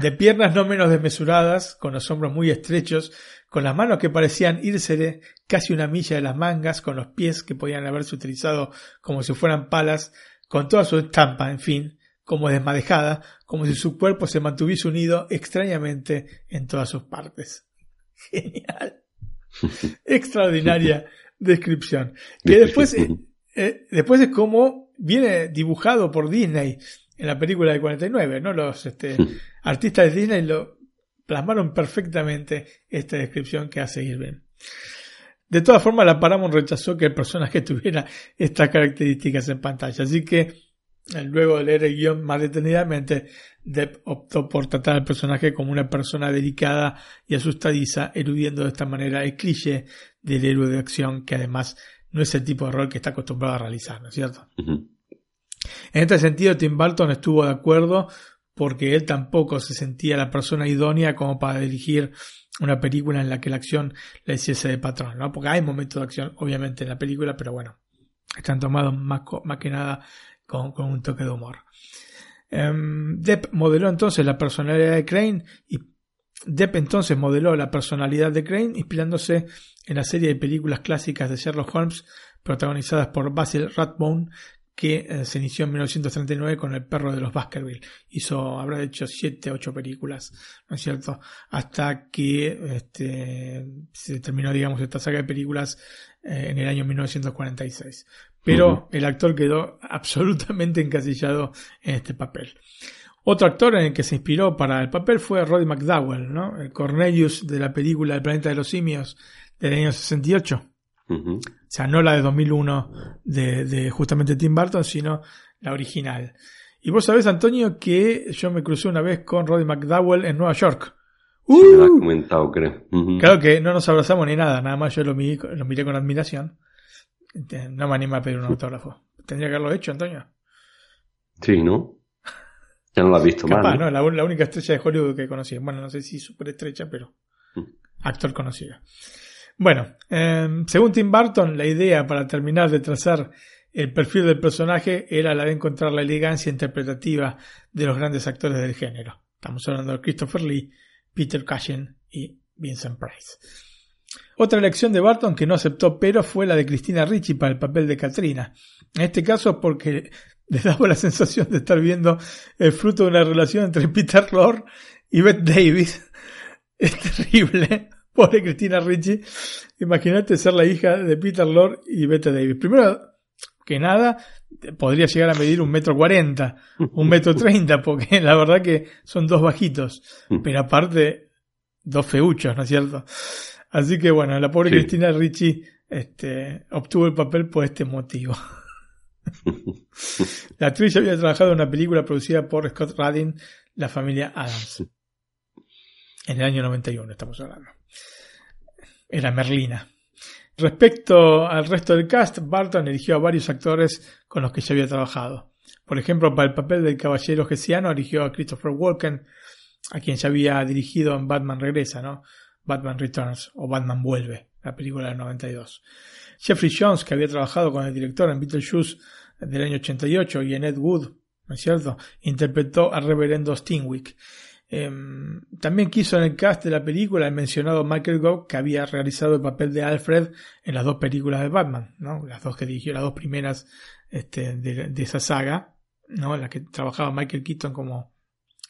de piernas no menos desmesuradas, con los hombros muy estrechos, con las manos que parecían írsele casi una milla de las mangas, con los pies que podían haberse utilizado como si fueran palas, con toda su estampa, en fin, como desmadejada, como si su cuerpo se mantuviese unido extrañamente en todas sus partes. Genial. Extraordinaria descripción. Que después, eh, después es como viene dibujado por Disney en la película del 49, ¿no? Los este, artistas de Disney lo plasmaron perfectamente esta descripción que hace Irving. De todas formas, la Paramount rechazó que el personaje tuviera estas características en pantalla, así que eh, luego de leer el guion más detenidamente, Depp optó por tratar al personaje como una persona delicada y asustadiza, eludiendo de esta manera el cliché del héroe de acción, que además no es el tipo de rol que está acostumbrado a realizar, ¿no es cierto? En este sentido, Tim Burton estuvo de acuerdo porque él tampoco se sentía la persona idónea como para dirigir una película en la que la acción le hiciese de patrón, ¿no? Porque hay momentos de acción, obviamente, en la película, pero bueno, están tomados más, más que nada con, con, un toque de humor. Um, Depp modeló entonces la personalidad de Crane y Depp entonces modeló la personalidad de Crane inspirándose en la serie de películas clásicas de Sherlock Holmes protagonizadas por Basil Rathbone que eh, se inició en 1939 con El perro de los Baskerville. Hizo, habrá hecho 7, 8 películas, ¿no es cierto? Hasta que este, se terminó, digamos, esta saga de películas eh, en el año 1946. Pero el actor quedó absolutamente encasillado en este papel. Otro actor en el que se inspiró para el papel fue Roddy McDowell, ¿no? El Cornelius de la película El planeta de los simios del año 68. O sea, no la de 2001 de, de, justamente Tim Burton, sino la original. Y vos sabés, Antonio, que yo me crucé una vez con Roddy McDowell en Nueva York. Sí, me lo has comentado, creo. Claro que no nos abrazamos ni nada, nada más yo lo miré, lo miré con admiración. No me anima a pedir un autógrafo. Tendría que haberlo hecho, Antonio. Sí, ¿no? Ya no lo has visto Capaz, más. ¿no? La, la, única estrella de Hollywood que conocí. Bueno, no sé si súper estrecha, pero actor conocido. Bueno, eh, según Tim Burton, la idea para terminar de trazar el perfil del personaje era la de encontrar la elegancia interpretativa de los grandes actores del género. Estamos hablando de Christopher Lee, Peter Cushing y Vincent Price. Otra elección de Barton que no aceptó pero fue la de Christina Ricci para el papel de Katrina. En este caso porque le daba la sensación de estar viendo el fruto de una relación entre Peter Lorre y Beth Davis. Es terrible. Pobre Cristina Ricci. Imagínate ser la hija de Peter Lorre y Bette Davis. Primero que nada, podría llegar a medir un metro cuarenta, un metro treinta, porque la verdad que son dos bajitos. Pero aparte, dos feuchos, ¿no es cierto? Así que bueno, la pobre sí. Cristina Ricci este, obtuvo el papel por este motivo. la actriz había trabajado en una película producida por Scott Radin, La familia Adams. En el año 91 estamos hablando. Era Merlina. Respecto al resto del cast, Barton eligió a varios actores con los que ya había trabajado. Por ejemplo, para el papel del caballero gesiano eligió a Christopher Walken, a quien ya había dirigido en Batman Regresa, ¿no? Batman Returns o Batman Vuelve, la película del 92. Jeffrey Jones, que había trabajado con el director en Beetlejuice del año 88 y en Ed Wood, ¿no es cierto? Interpretó al reverendo Stingwick. Eh, también quiso en el cast de la película el mencionado Michael Gough, que había realizado el papel de Alfred en las dos películas de Batman, ¿no? Las dos que dirigió, las dos primeras este, de, de, esa saga, ¿no? En la que trabajaba Michael Keaton como,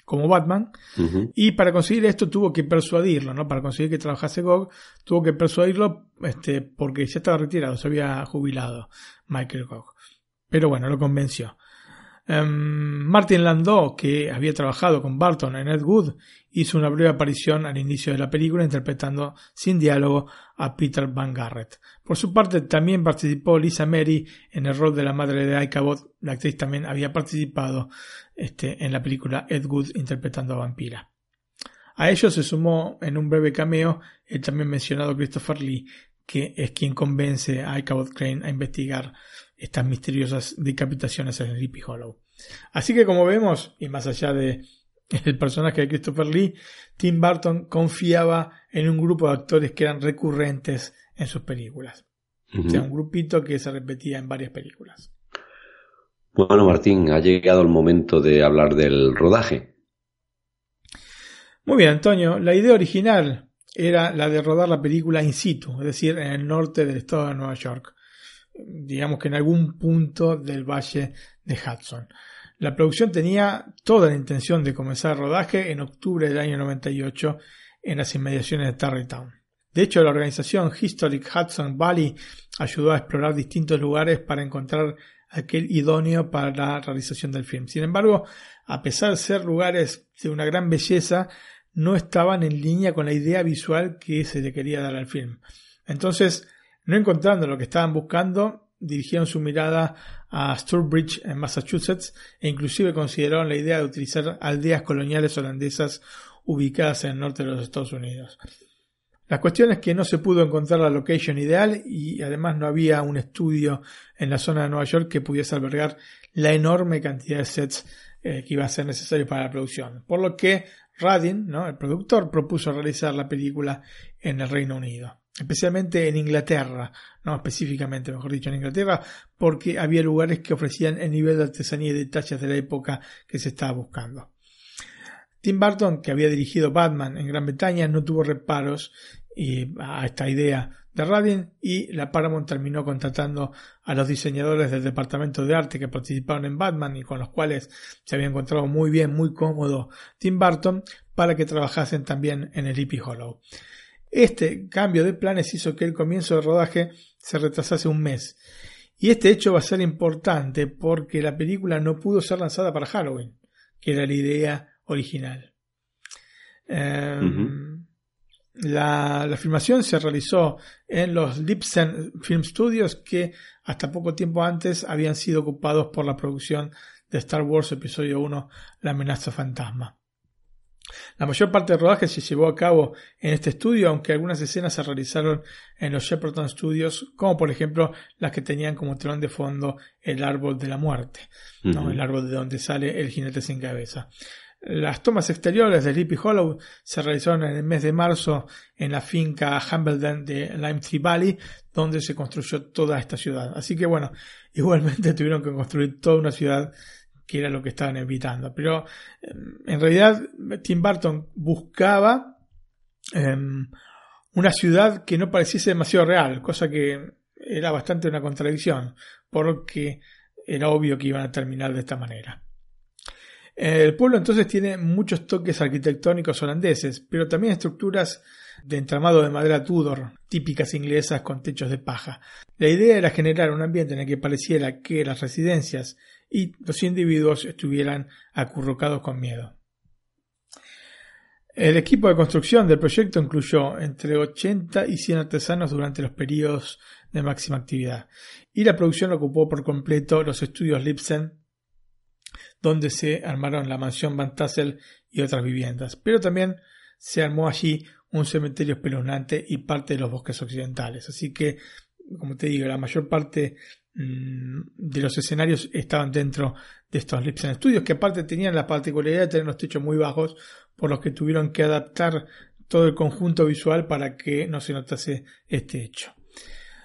como Batman. Uh -huh. Y para conseguir esto tuvo que persuadirlo, ¿no? Para conseguir que trabajase Gough, tuvo que persuadirlo este, porque ya estaba retirado, se había jubilado Michael Gough. Pero bueno, lo convenció. Um, Martin Landau, que había trabajado con Barton en Ed Wood, hizo una breve aparición al inicio de la película interpretando sin diálogo a Peter Van Garrett. Por su parte, también participó Lisa Mary en el rol de la madre de Icabod. La actriz también había participado este, en la película Ed Wood interpretando a Vampira. A ellos se sumó en un breve cameo el también mencionado Christopher Lee, que es quien convence a Icabod Crane a investigar estas misteriosas decapitaciones en Sleepy Hollow. Así que como vemos, y más allá de el personaje de Christopher Lee, Tim Burton confiaba en un grupo de actores que eran recurrentes en sus películas. Uh -huh. O sea, un grupito que se repetía en varias películas. Bueno, Martín, ha llegado el momento de hablar del rodaje. Muy bien, Antonio. La idea original era la de rodar la película in situ, es decir, en el norte del estado de Nueva York digamos que en algún punto del valle de Hudson. La producción tenía toda la intención de comenzar el rodaje en octubre del año 98 en las inmediaciones de Tarrytown. De hecho, la organización Historic Hudson Valley ayudó a explorar distintos lugares para encontrar aquel idóneo para la realización del film. Sin embargo, a pesar de ser lugares de una gran belleza, no estaban en línea con la idea visual que se le quería dar al film. Entonces, no encontrando lo que estaban buscando, dirigieron su mirada a Sturbridge en Massachusetts e inclusive consideraron la idea de utilizar aldeas coloniales holandesas ubicadas en el norte de los Estados Unidos. La cuestión es que no se pudo encontrar la location ideal y además no había un estudio en la zona de Nueva York que pudiese albergar la enorme cantidad de sets eh, que iba a ser necesario para la producción. Por lo que Radin, el productor, propuso realizar la película en el Reino Unido, especialmente en Inglaterra, no específicamente, mejor dicho, en Inglaterra, porque había lugares que ofrecían el nivel de artesanía y detalles de la época que se estaba buscando. Tim Burton, que había dirigido Batman en Gran Bretaña, no tuvo reparos a esta idea de Radin y la Paramount terminó contratando a los diseñadores del departamento de arte que participaron en Batman y con los cuales se había encontrado muy bien, muy cómodo Tim Burton para que trabajasen también en el Hippie Hollow. Este cambio de planes hizo que el comienzo de rodaje se retrasase un mes. Y este hecho va a ser importante porque la película no pudo ser lanzada para Halloween, que era la idea original. Em, la, filmación se realizó en los Lipsen Film Studios que hasta poco tiempo antes habían sido ocupados por la producción de Star Wars Episodio 1 La amenaza fantasma. La mayor parte del rodaje se llevó a cabo en este estudio, aunque algunas escenas se realizaron en los Shepperton Studios, como por ejemplo las que tenían como telón de fondo el árbol de la muerte, el árbol de donde sale el jinete sin cabeza. Las tomas exteriores de Sleepy Hollow se realizaron en el mes de marzo en la finca Hambledon de Lime Tree Valley, donde se construyó toda esta ciudad. Así que bueno, igualmente tuvieron que construir toda una ciudad que era lo que estaban evitando. Pero em, en realidad Tim Burton buscaba em, una ciudad que no pareciese demasiado real, cosa que era bastante una contradicción, porque era obvio que iban a terminar de esta manera. El pueblo entonces tiene muchos toques arquitectónicos holandeses, pero también estructuras de entramado de madera Tudor, típicas inglesas con techos de paja. La idea era generar un ambiente en el que pareciera que las residencias y los individuos estuvieran acurrucados con miedo. El equipo de construcción del proyecto incluyó entre 80 y 100 artesanos durante los periodos de máxima actividad, y la producción ocupó por completo los estudios Lipsen donde se armaron la mansión Van Tassel y otras viviendas, pero también se armó allí un cementerio espeluznante y parte de los bosques occidentales. Así que, como te digo, la mayor parte de los escenarios estaban dentro de estos Lipsen Studios, que aparte tenían la particularidad de tener unos techos muy bajos, por los que tuvieron que adaptar todo el conjunto visual para que no se notase este hecho.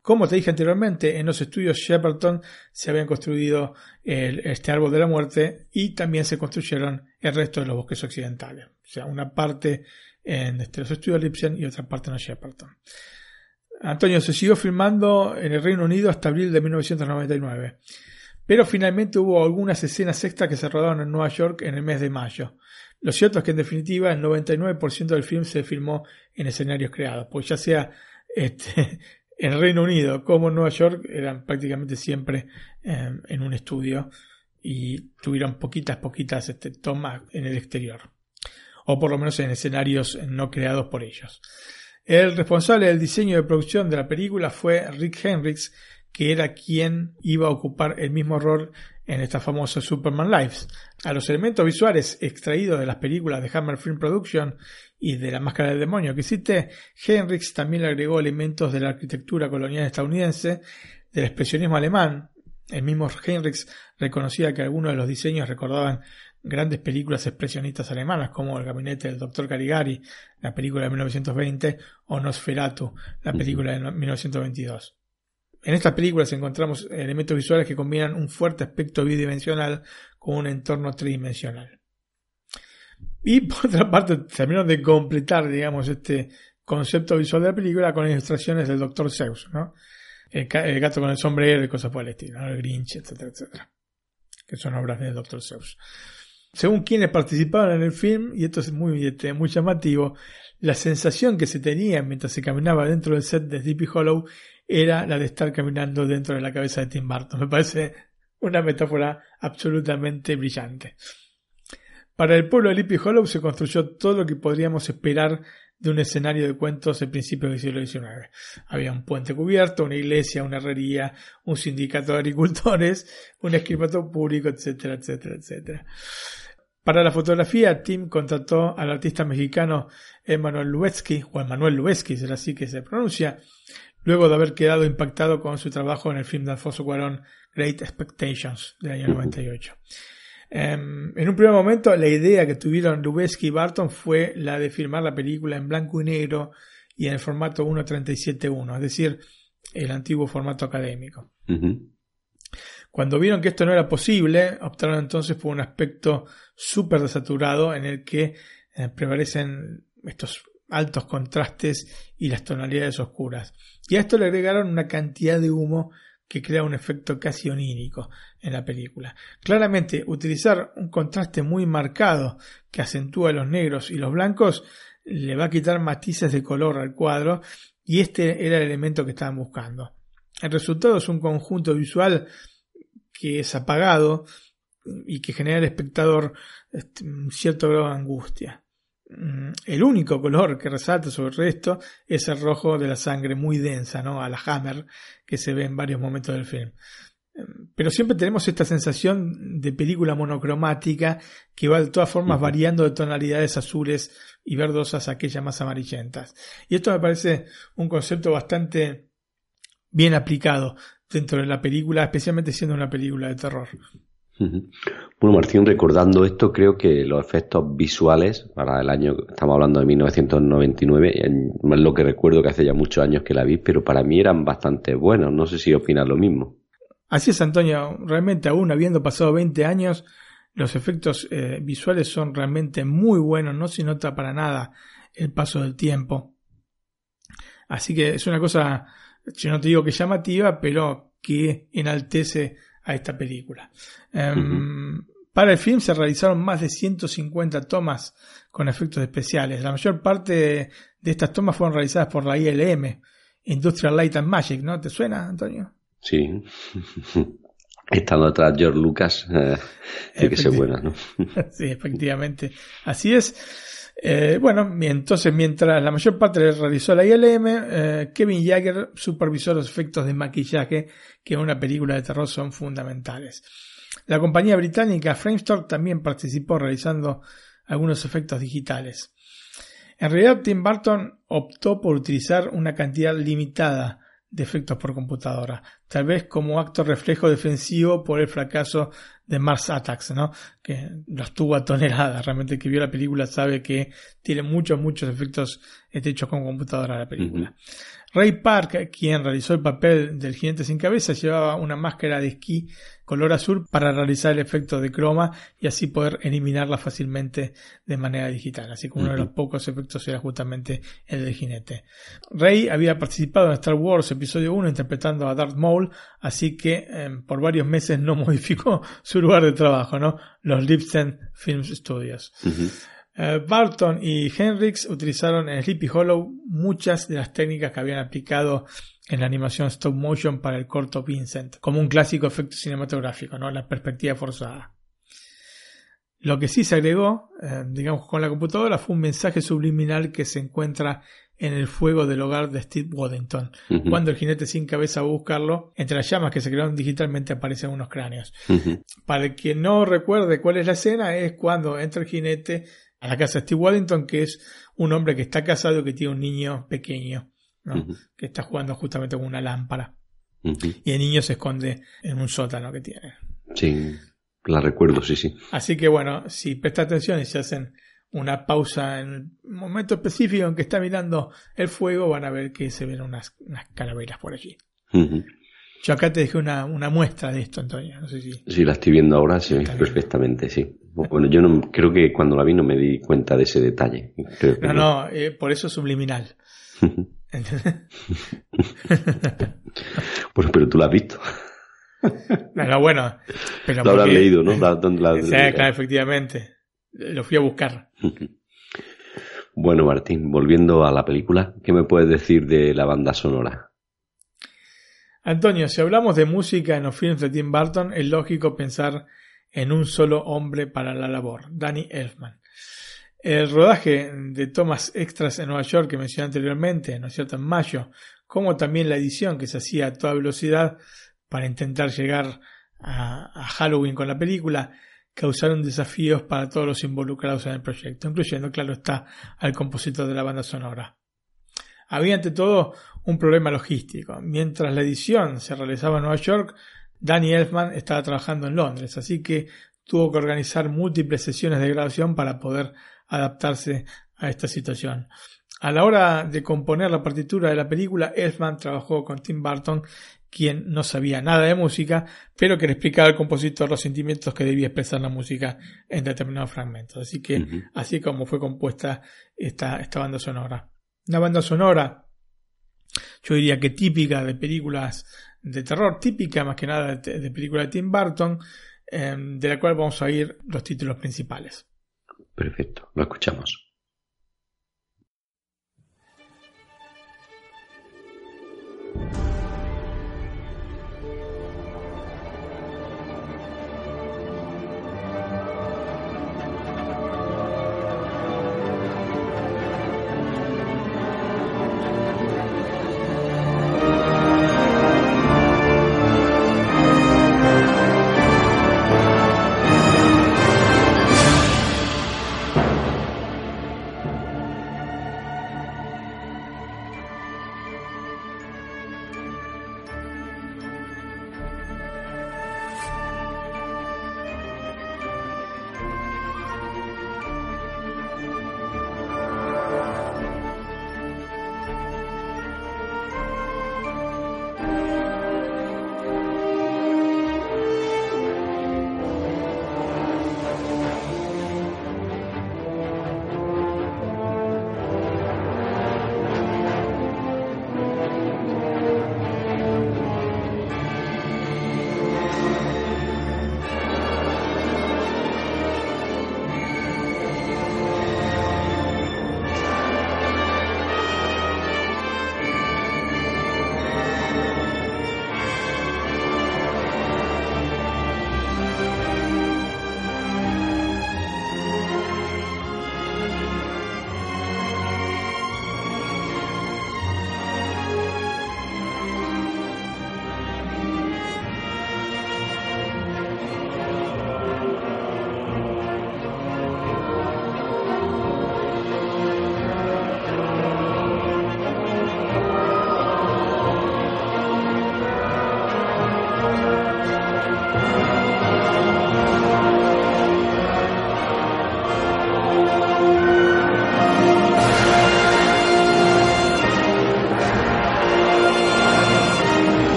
Como te dije anteriormente, en los estudios Shepperton se habían construido este árbol de la muerte y también se construyeron el resto de los bosques occidentales. O sea, una parte en este, los estudios Lipsen y otra parte en los Shepperton. Antonio se siguió filmando en el Reino Unido hasta abril de 1999. Pero finalmente hubo algunas escenas extras que se rodaron en Nueva York en el mes de mayo. Lo cierto es que en definitiva el 99% del film se filmó en escenarios creados, pues ya sea este, en Reino Unido como en Nueva York eran prácticamente siempre em, en un estudio y tuvieron poquitas, poquitas este, tomas en el exterior, o por lo menos en escenarios no creados por ellos. El responsable del diseño de producción de la película fue Rick Henricks, que era quien iba a ocupar el mismo rol en esta famosa Superman Lives. A los elementos visuales extraídos de las películas de Hammer Film Production y de la máscara del demonio que existe, Henrix también le agregó elementos de la arquitectura colonial estadounidense, del expresionismo alemán. El mismo Henrix reconocía que algunos de los diseños recordaban grandes películas expresionistas alemanas como El gabinete del doctor Caligari, la película de 1920, o Nosferatu, la película de 1922. En estas películas encontramos elementos visuales que combinan un fuerte aspecto bidimensional con un entorno tridimensional. Y por otra parte, terminaron de completar, digamos, este concepto visual de la película con ilustraciones del Dr. Zeus, ¿no? El, gato con el sombrero y cosas por el estilo, el Grinch, etcétera, etcétera. Que son obras del Dr. Zeus. Según quienes participaron en el film, y esto es muy, este, muy llamativo, la sensación que se tenía mientras se caminaba dentro del set de Sleepy Hollow era la de estar caminando dentro de la cabeza de Tim Burton. Me parece Una metáfora absolutamente brillante. Para el pueblo de Lippy Hollow se construyó todo lo que podríamos esperar de un escenario de cuentos de principios del siglo XIX. Había un puente cubierto, una iglesia, una herrería, un sindicato de agricultores, un escribato público, etcétera, etcétera, etcétera. Para la fotografía, Tim contrató al artista mexicano Emanuel Lubezki, o Emanuel Lubezki, es así que se pronuncia, luego de haber quedado impactado con su trabajo en el film de Alfonso Cuarón Great Expectations del año 98. Em, en un primer momento, la idea que tuvieron Lubezki y Barton fue la de filmar la película en blanco y negro y en el formato 1.37.1, es decir, el antiguo formato académico. Cuando vieron que esto no era posible, optaron entonces por un aspecto súper desaturado en el que eh, prevalecen estos altos contrastes y las tonalidades oscuras. Y a esto le agregaron una cantidad de humo que crea un efecto casi onírico en la película. Claramente, utilizar un contraste muy marcado que acentúa los negros y los blancos le va a quitar matices de color al cuadro y este era el elemento que estaban buscando. El resultado es un conjunto visual que es apagado y que genera al espectador este, cierto grado de angustia. Mm, el único color que resalta sobre el resto es el rojo de la sangre muy densa, ¿no? A la Hammer, que se ve en varios momentos del film. Mm, pero siempre tenemos esta sensación de película monocromática que va de todas formas variando de tonalidades azules y verdosas a aquellas más amarillentas. Y esto me parece un concepto bastante bien aplicado dentro de la película, especialmente siendo una película de terror. Bueno, Martín, recordando esto, creo que los efectos visuales para el año, estamos hablando de 1999, es lo que recuerdo que hace ya muchos años que la vi, pero para mí eran bastante buenos. No sé si opinas lo mismo. Así es, Antonio. Realmente, aún habiendo pasado 20 años, los efectos eh, visuales son realmente muy buenos. No se nota para nada el paso del tiempo. Así que es una cosa, yo no te digo que llamativa, pero que enaltece a esta película. Em, para el film se realizaron más de 150 tomas con efectos especiales. La mayor parte de estas tomas fueron realizadas por la ILM, Industrial Light and Magic, ¿no? ¿Te suena, Antonio? Sí. Estando atrás George Lucas, eh, que se buena, ¿no? sí, efectivamente. Así es. Eh, bueno, entonces mientras la mayor parte realizó la ILM, eh, Kevin Jagger supervisó los efectos de maquillaje que en una película de terror son fundamentales. La compañía británica Framestore también participó realizando algunos efectos digitales. En realidad, Tim Burton optó por utilizar una cantidad limitada de efectos por computadora, tal vez como acto reflejo defensivo por el fracaso de Mars Attacks, ¿no? que los tuvo a. Realmente el que vio la película sabe que tiene muchos, muchos efectos hechos con computadora la película. Ray Park, quien realizó el papel del jinete sin cabeza, llevaba una máscara de esquí color azul para realizar el efecto de croma y así poder eliminarla fácilmente de manera digital. Así que uno de los pocos efectos era justamente el del jinete. Ray había participado en Star Wars Episodio 1 interpretando a Darth Maul, así que em, por varios meses no modificó su lugar de trabajo, ¿no? Los Lipsen Film Studios. Eh, Barton y Henrix utilizaron en Sleepy Hollow muchas de las técnicas que habían aplicado en la animación stop motion para el corto Vincent, como un clásico efecto cinematográfico, ¿no? la perspectiva forzada. Lo que sí se agregó, eh, digamos, con la computadora fue un mensaje subliminal que se encuentra en el fuego del hogar de Steve Waddington. Cuando el jinete sin cabeza va a buscarlo, entre las llamas que se crearon digitalmente aparecen unos cráneos. Para el que no recuerde cuál es la escena, es cuando entra el jinete a la casa de Steve Wellington, que es un hombre que está casado y que tiene un niño pequeño, que está jugando justamente con una lámpara. Y el niño se esconde en un sótano que tiene. Sí, la recuerdo, sí, sí. Así que bueno, si presta atención y se hacen una pausa en un momento específico en que está mirando el fuego, van a ver que se ven unas, calaveras por allí. Yo acá te dejé una, muestra de esto, Antonio. No sé si... Sí, la estoy viendo ahora, sí, perfectamente, sí. Bueno, yo no, creo que cuando la vi no me di cuenta de ese detalle. no, no, eh, por eso es subliminal. pues, pero tú la has visto. no, bueno. Pero lo habrás leído, ¿no? sí, efectivamente. Lo fui a buscar. bueno, Martín, volviendo a la película, ¿qué me puedes decir de la banda sonora? Antonio, si hablamos de música en los films de Tim Burton, es lógico pensar en un solo hombre para la labor, Danny Elfman. El rodaje de tomas extras en Nueva York que mencioné anteriormente, ¿no es cierto?, en mayo, como también la edición que se hacía a toda velocidad para intentar llegar a, a Halloween con la película, causaron desafíos para todos los involucrados en el proyecto, incluyendo, claro está, al compositor de la banda sonora. Había ante todo un problema logístico. Mientras la edición se realizaba en Nueva York, Danny Elfman estaba trabajando en Londres, así que tuvo que organizar múltiples sesiones de grabación para poder adaptarse a esta situación. A la hora de componer la partitura de la película, Elfman trabajó con Tim Burton, quien no sabía nada de música, pero que le explicaba al compositor los sentimientos que debía expresar la música en determinados fragmentos. Así que así como fue compuesta esta, esta banda sonora. Una banda sonora, yo diría que típica de películas de terror, típica más que nada de, películas de Tim Burton, eh, de la cual vamos a oír los títulos principales. Perfecto, lo escuchamos.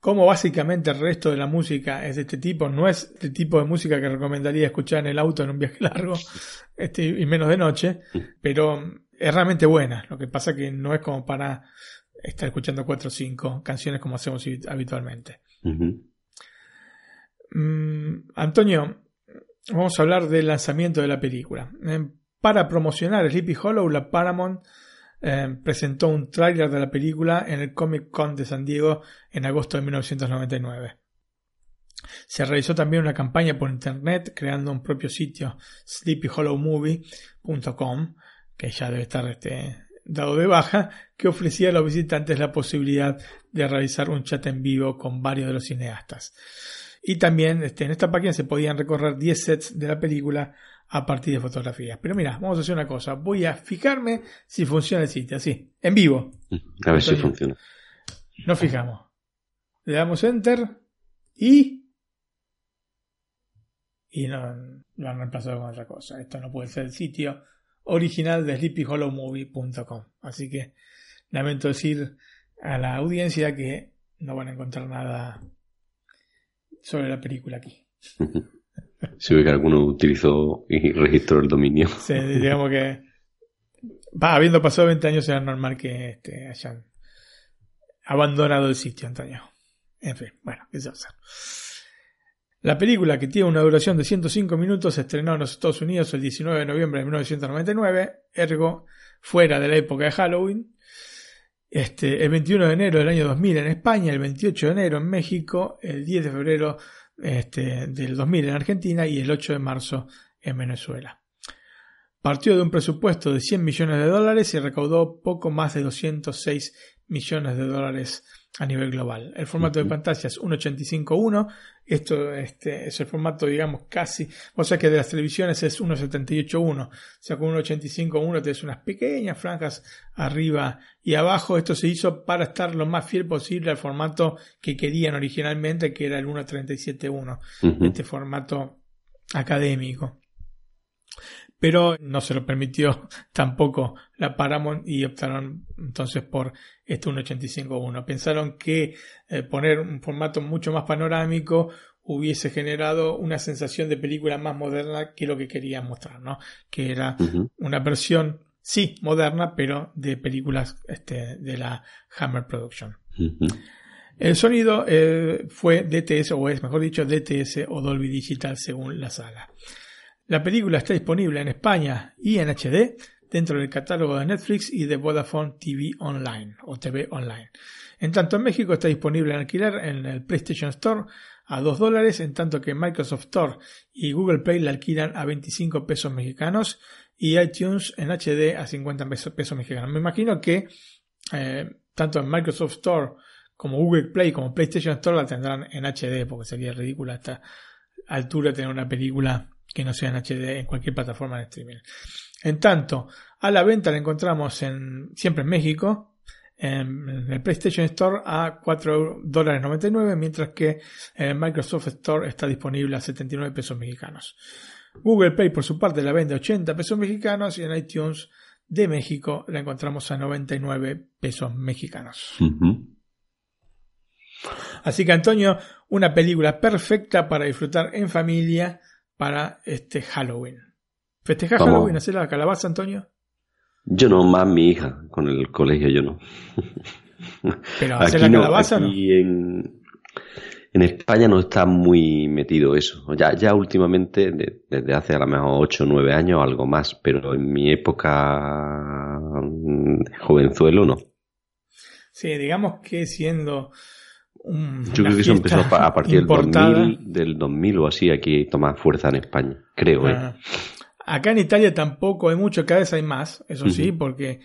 Como básicamente el resto de la música es de este tipo, no es el tipo de música que recomendaría escuchar en el auto en un viaje largo este, y menos de noche, pero es realmente buena. Lo que pasa que no es como para estar escuchando cuatro o cinco canciones como hacemos habitualmente. Mm, Antonio, vamos a hablar del lanzamiento de la película. Para promocionar Sleepy Hollow, la Paramount eh, presentó un tráiler de la película en el Comic Con de San Diego en agosto de 1999. Se realizó también una campaña por internet creando un propio sitio sleepyhollowmovie.com que ya debe estar este, dado de baja, que ofrecía a los visitantes la posibilidad de realizar un chat en vivo con varios de los cineastas. Y también este, en esta página se podían recorrer 10 sets de la película a partir de fotografías. Pero mira, vamos a hacer una cosa. Voy a fijarme si funciona el sitio, así, en vivo. A ver si funciona. Nos fijamos. Le damos enter y... Y no, lo han reemplazado con otra cosa. Esto no puede ser el sitio original de sleepyhollowmovie.com. Así que lamento decir a la audiencia que no van a encontrar nada sobre la película aquí. Si ve que alguno utilizó y registró el dominio. Sí, digamos que va, habiendo pasado 20 años era normal que este, hayan abandonado el sitio, Antonio. En fin, bueno, qué se hacer. La película, que tiene una duración de 105 minutos, se estrenó en los Estados Unidos el 19 de noviembre de 1999, ergo fuera de la época de Halloween. Este, el 21 de enero del año 2000 en España, el 28 de enero en México, el 10 de febrero este, del 2000 en Argentina y el 8 de marzo en Venezuela. Partió de un presupuesto de 100 millones de dólares y recaudó poco más de 206 millones de dólares a nivel global. El formato de pantalla es 1.85.1. Esto este, es el formato, digamos, casi. O sea que de las televisiones es 1.78.1. O sea, con 1.85.1 tienes unas pequeñas franjas arriba y abajo. Esto se hizo para estar lo más fiel posible al formato que querían originalmente, que era el 1.37.1. Este formato académico pero no se lo permitió tampoco la Paramount y optaron entonces por este 1.85.1. Pensaron que eh, poner un formato mucho más panorámico hubiese generado una sensación de película más moderna que lo que querían mostrar, ¿no? Que era una versión, sí, moderna, pero de películas este, de la Hammer Production. El sonido eh, fue DTS, o es mejor dicho, DTS o Dolby Digital según la saga. La película está disponible en España y en HD dentro del catálogo de Netflix y de Vodafone TV Online o TV Online. En tanto en México está disponible en alquiler en el PlayStation Store a 2 dólares, en tanto que Microsoft Store y Google Play la alquilan a 25 pesos mexicanos y iTunes en HD a 50 pesos, mexicanos. Me imagino que eh, tanto en Microsoft Store como Google Play como PlayStation Store la tendrán en HD porque sería ridícula a esta altura tener una película que no sea en HD en cualquier plataforma de streaming. En tanto, a la venta la encontramos en, siempre en México, en el PlayStation Store a 4,99 dólares, mientras que en el Microsoft Store está disponible a 79 pesos mexicanos. Google Play, por su parte, la vende a 80 pesos mexicanos y en iTunes de México la encontramos a 99 pesos mexicanos. Así que, Antonio, una película perfecta para disfrutar en familia para este Halloween. ¿Festejas Halloween? ¿Hacer la calabaza, Antonio? Yo no, más mi hija. Con el colegio yo no. ¿Pero hacer la calabaza no? En, en España no está muy metido eso. Ya, ya últimamente, desde hace a lo mejor 8 o 9 años, algo más, pero en mi época mm, jovenzuelo no. Sí, digamos que siendo yo creo que eso empezó a partir del 2000, del 2000 o así, aquí toma fuerza en España, creo. ¿eh? Ah. Acá en Italia tampoco hay mucho, cada vez hay más, eso sí, porque eh,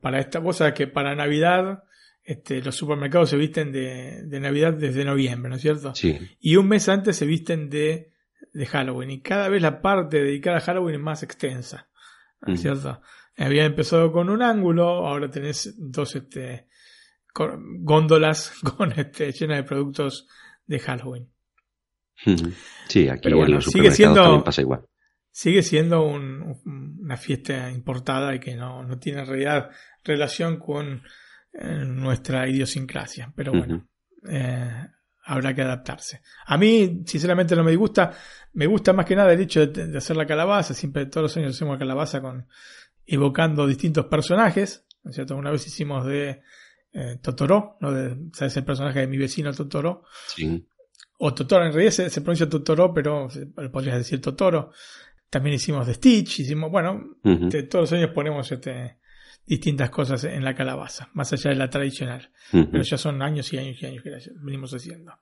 para esta cosa que para Navidad este, los supermercados se visten de, Navidad desde noviembre, ¿no es cierto? Sí. Y un mes antes se visten de, de Halloween y cada vez la parte dedicada a Halloween es más extensa, ¿no es cierto? Había empezado con un ángulo, ahora tenés dos este, góndolas con este, llenas de productos de Halloween. Sí, aquí en los sigue siendo, también pasa igual. Sigue siendo una fiesta importada y que no, no tiene en realidad relación con eh, nuestra idiosincrasia. Pero bueno, eh, habrá que adaptarse. A mí, sinceramente, no me disgusta. Me gusta más que nada el hecho de, hacer la calabaza. Siempre todos los años hacemos calabaza con evocando distintos personajes. ¿no es cierto? Una vez hicimos de eh, Totoro, ¿no? ¿sabes? El personaje de mi vecino Totoro. Sí. O Totoro, en realidad se, pronuncia Totoro, pero podrías decir Totoro. También hicimos de Stitch, hicimos, bueno, todos los años ponemos este, distintas cosas en la calabaza, más allá de la tradicional. Pero ya son años y años y años que venimos haciendo.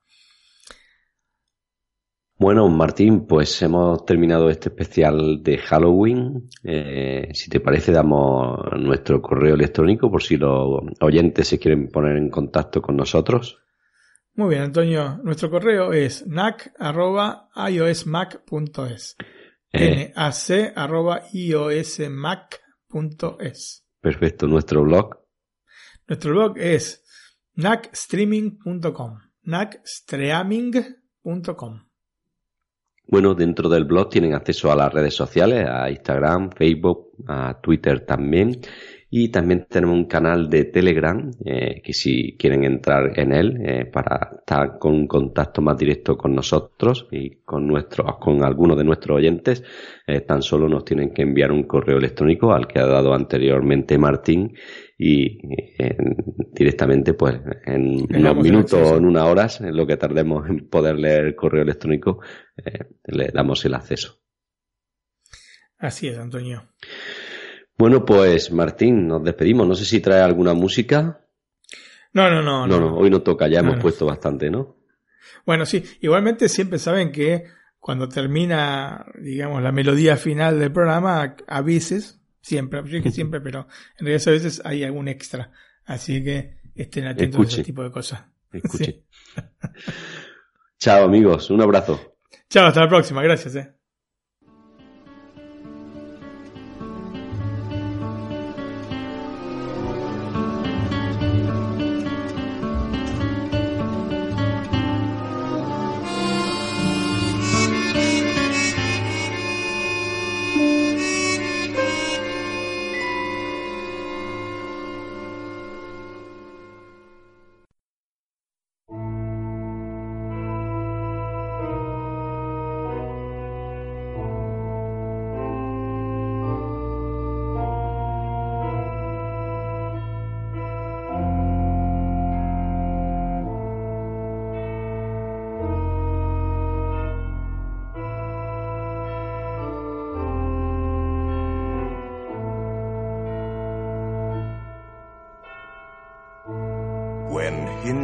Bueno, Martín, pues hemos terminado este especial de Halloween. Eh, si te parece, damos nuestro correo electrónico por si los oyentes se quieren poner en contacto con nosotros. Muy bien, Antonio. Nuestro correo es nac.iosmac.es. Eh, nac.iosmac.es. Perfecto. Nuestro blog. Nuestro blog es nacstreaming.com. nacstreaming.com. Bueno, dentro del blog tienen acceso a las redes sociales, a Instagram, Facebook, a Twitter también. Y también tenemos un canal de Telegram, eh, que si quieren entrar en él eh, para estar con un contacto más directo con nosotros y con nuestros, con algunos de nuestros oyentes, eh, tan solo nos tienen que enviar un correo electrónico al que ha dado anteriormente Martín y directamente pues en unos minutos o en unas horas, en lo que tardemos en poder leer el correo electrónico, le damos el acceso. Así es, Antonio. Bueno, pues Martín, nos despedimos. No sé si trae alguna música. No, no, no. No, no, hoy no toca, ya hemos puesto bastante, ¿no? Bueno, sí, igualmente siempre saben que cuando termina, digamos, la melodía final del programa, a veces, siempre, yo dije siempre, pero en realidad a veces hay algún extra. Así que estén atentos a ese tipo de cosas. Escuche. Chao amigos, un abrazo. Chao, hasta la próxima, gracias. Eh.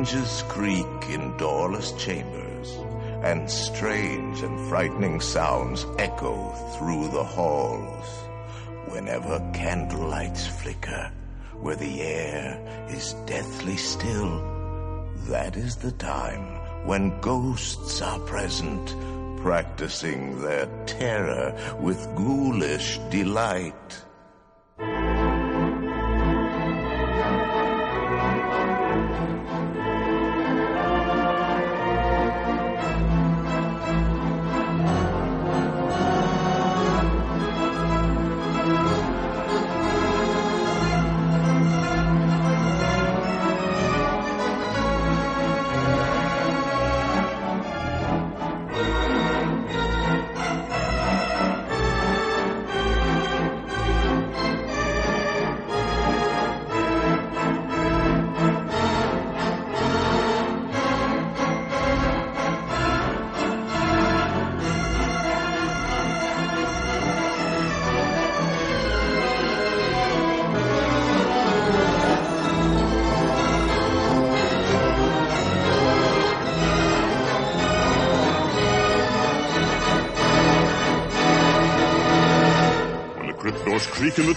Hinges creak in doorless chambers, and strange and frightening sounds echo through the halls. Whenever candlelights flicker, where the air is deathly still, that is the time when ghosts are present, practicing their terror with ghoulish delight.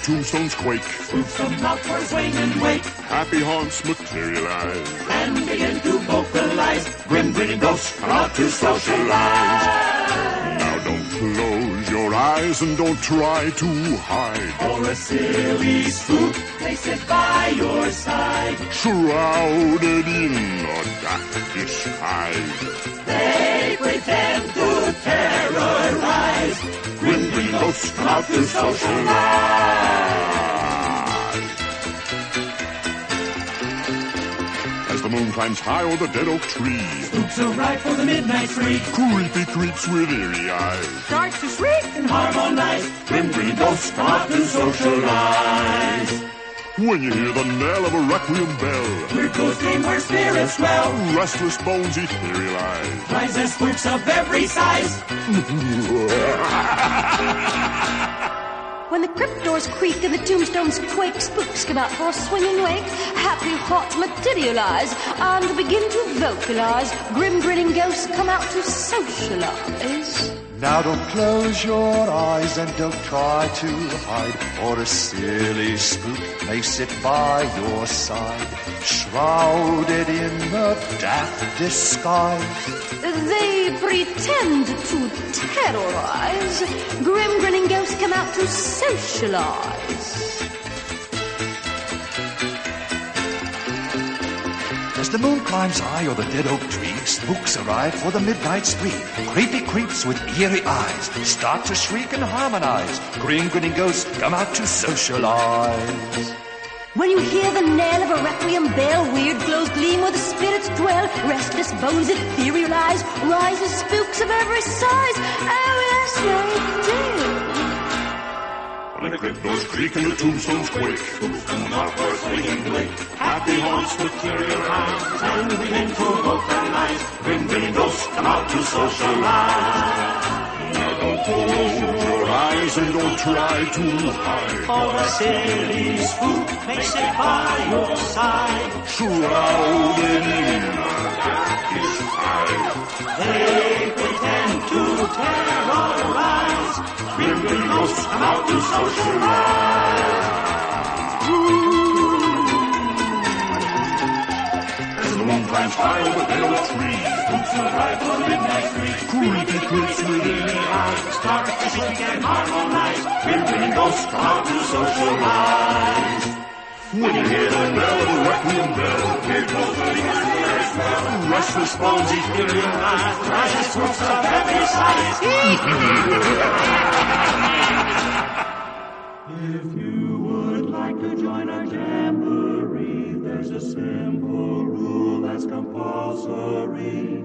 Tombstones quake. Spooks come out for a swing and wake. Happy haunts materialize. And begin to vocalize. Grim grinning ghosts come out to socialize. Now don't close your eyes and don't try to hide. For a silly spook, place it by your side. Shrouded in a dark disguise. They pretend to terrorize. Grim grinning ghosts come out to socialize. As the moon climbs high o'er the dead oak tree. Spooks arrive for the midnight free. Creepy creeps with eerie eyes. Starts to shriek and harmonize. Grim grinning ghosts come out to socialize. When you hear the knell of a requiem bell, Weird ghost game where spirits dwell. restless bones etherealize. Rise as spooks of every size. When the crypt doors creak and the tombstones quake, spooks come out for a swinging wake. Happy hearts materialize and begin to vocalize. Grim grinning ghosts come out to socialize. Now don't close your eyes and don't try to hide, or a silly spook may sit by your side, shrouded in a daft disguise. They pretend to terrorize. Grim grinning ghosts come out to socialize. As the moon climbs high o'er the dead oak tree, spooks arrive for the midnight spree. Creepy creeps with eerie eyes start to shriek and harmonize. Green grinning ghosts come out to socialize. When you hear the knell of a requiem bell, weird glows gleam where the spirits dwell. Restless bones etherealize, rises spooks of every size. Oh yes, they do. When the crypt doors creak and the tombstones quake, quick. Come up first and blink. Happy haunts with curious. And we aim to hope and lies. Bienvenidos, come out to socialize. Now don't close your eyes and don't try to hide. All the silly spook makes it by your side. Shrouded in his eye. They pretend to terrorize big eagles come out to socialize. As the moon climbs high over trees, midnight start to shake and harmonize. Big eagles come out to socialize. When you hear the bell a requiem bell, it goes the as well. Restless bones etherealize, rises spooks of every size. If you would like to join our jamboree, there's a simple rule that's compulsory.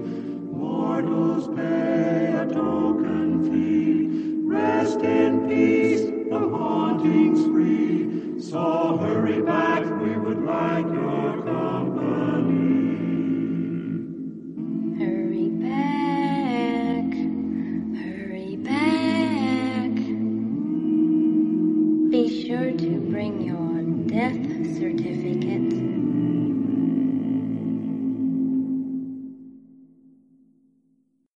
Mortals pay a token fee. Rest in peace, the haunting's free. So hurry back, we would like your company.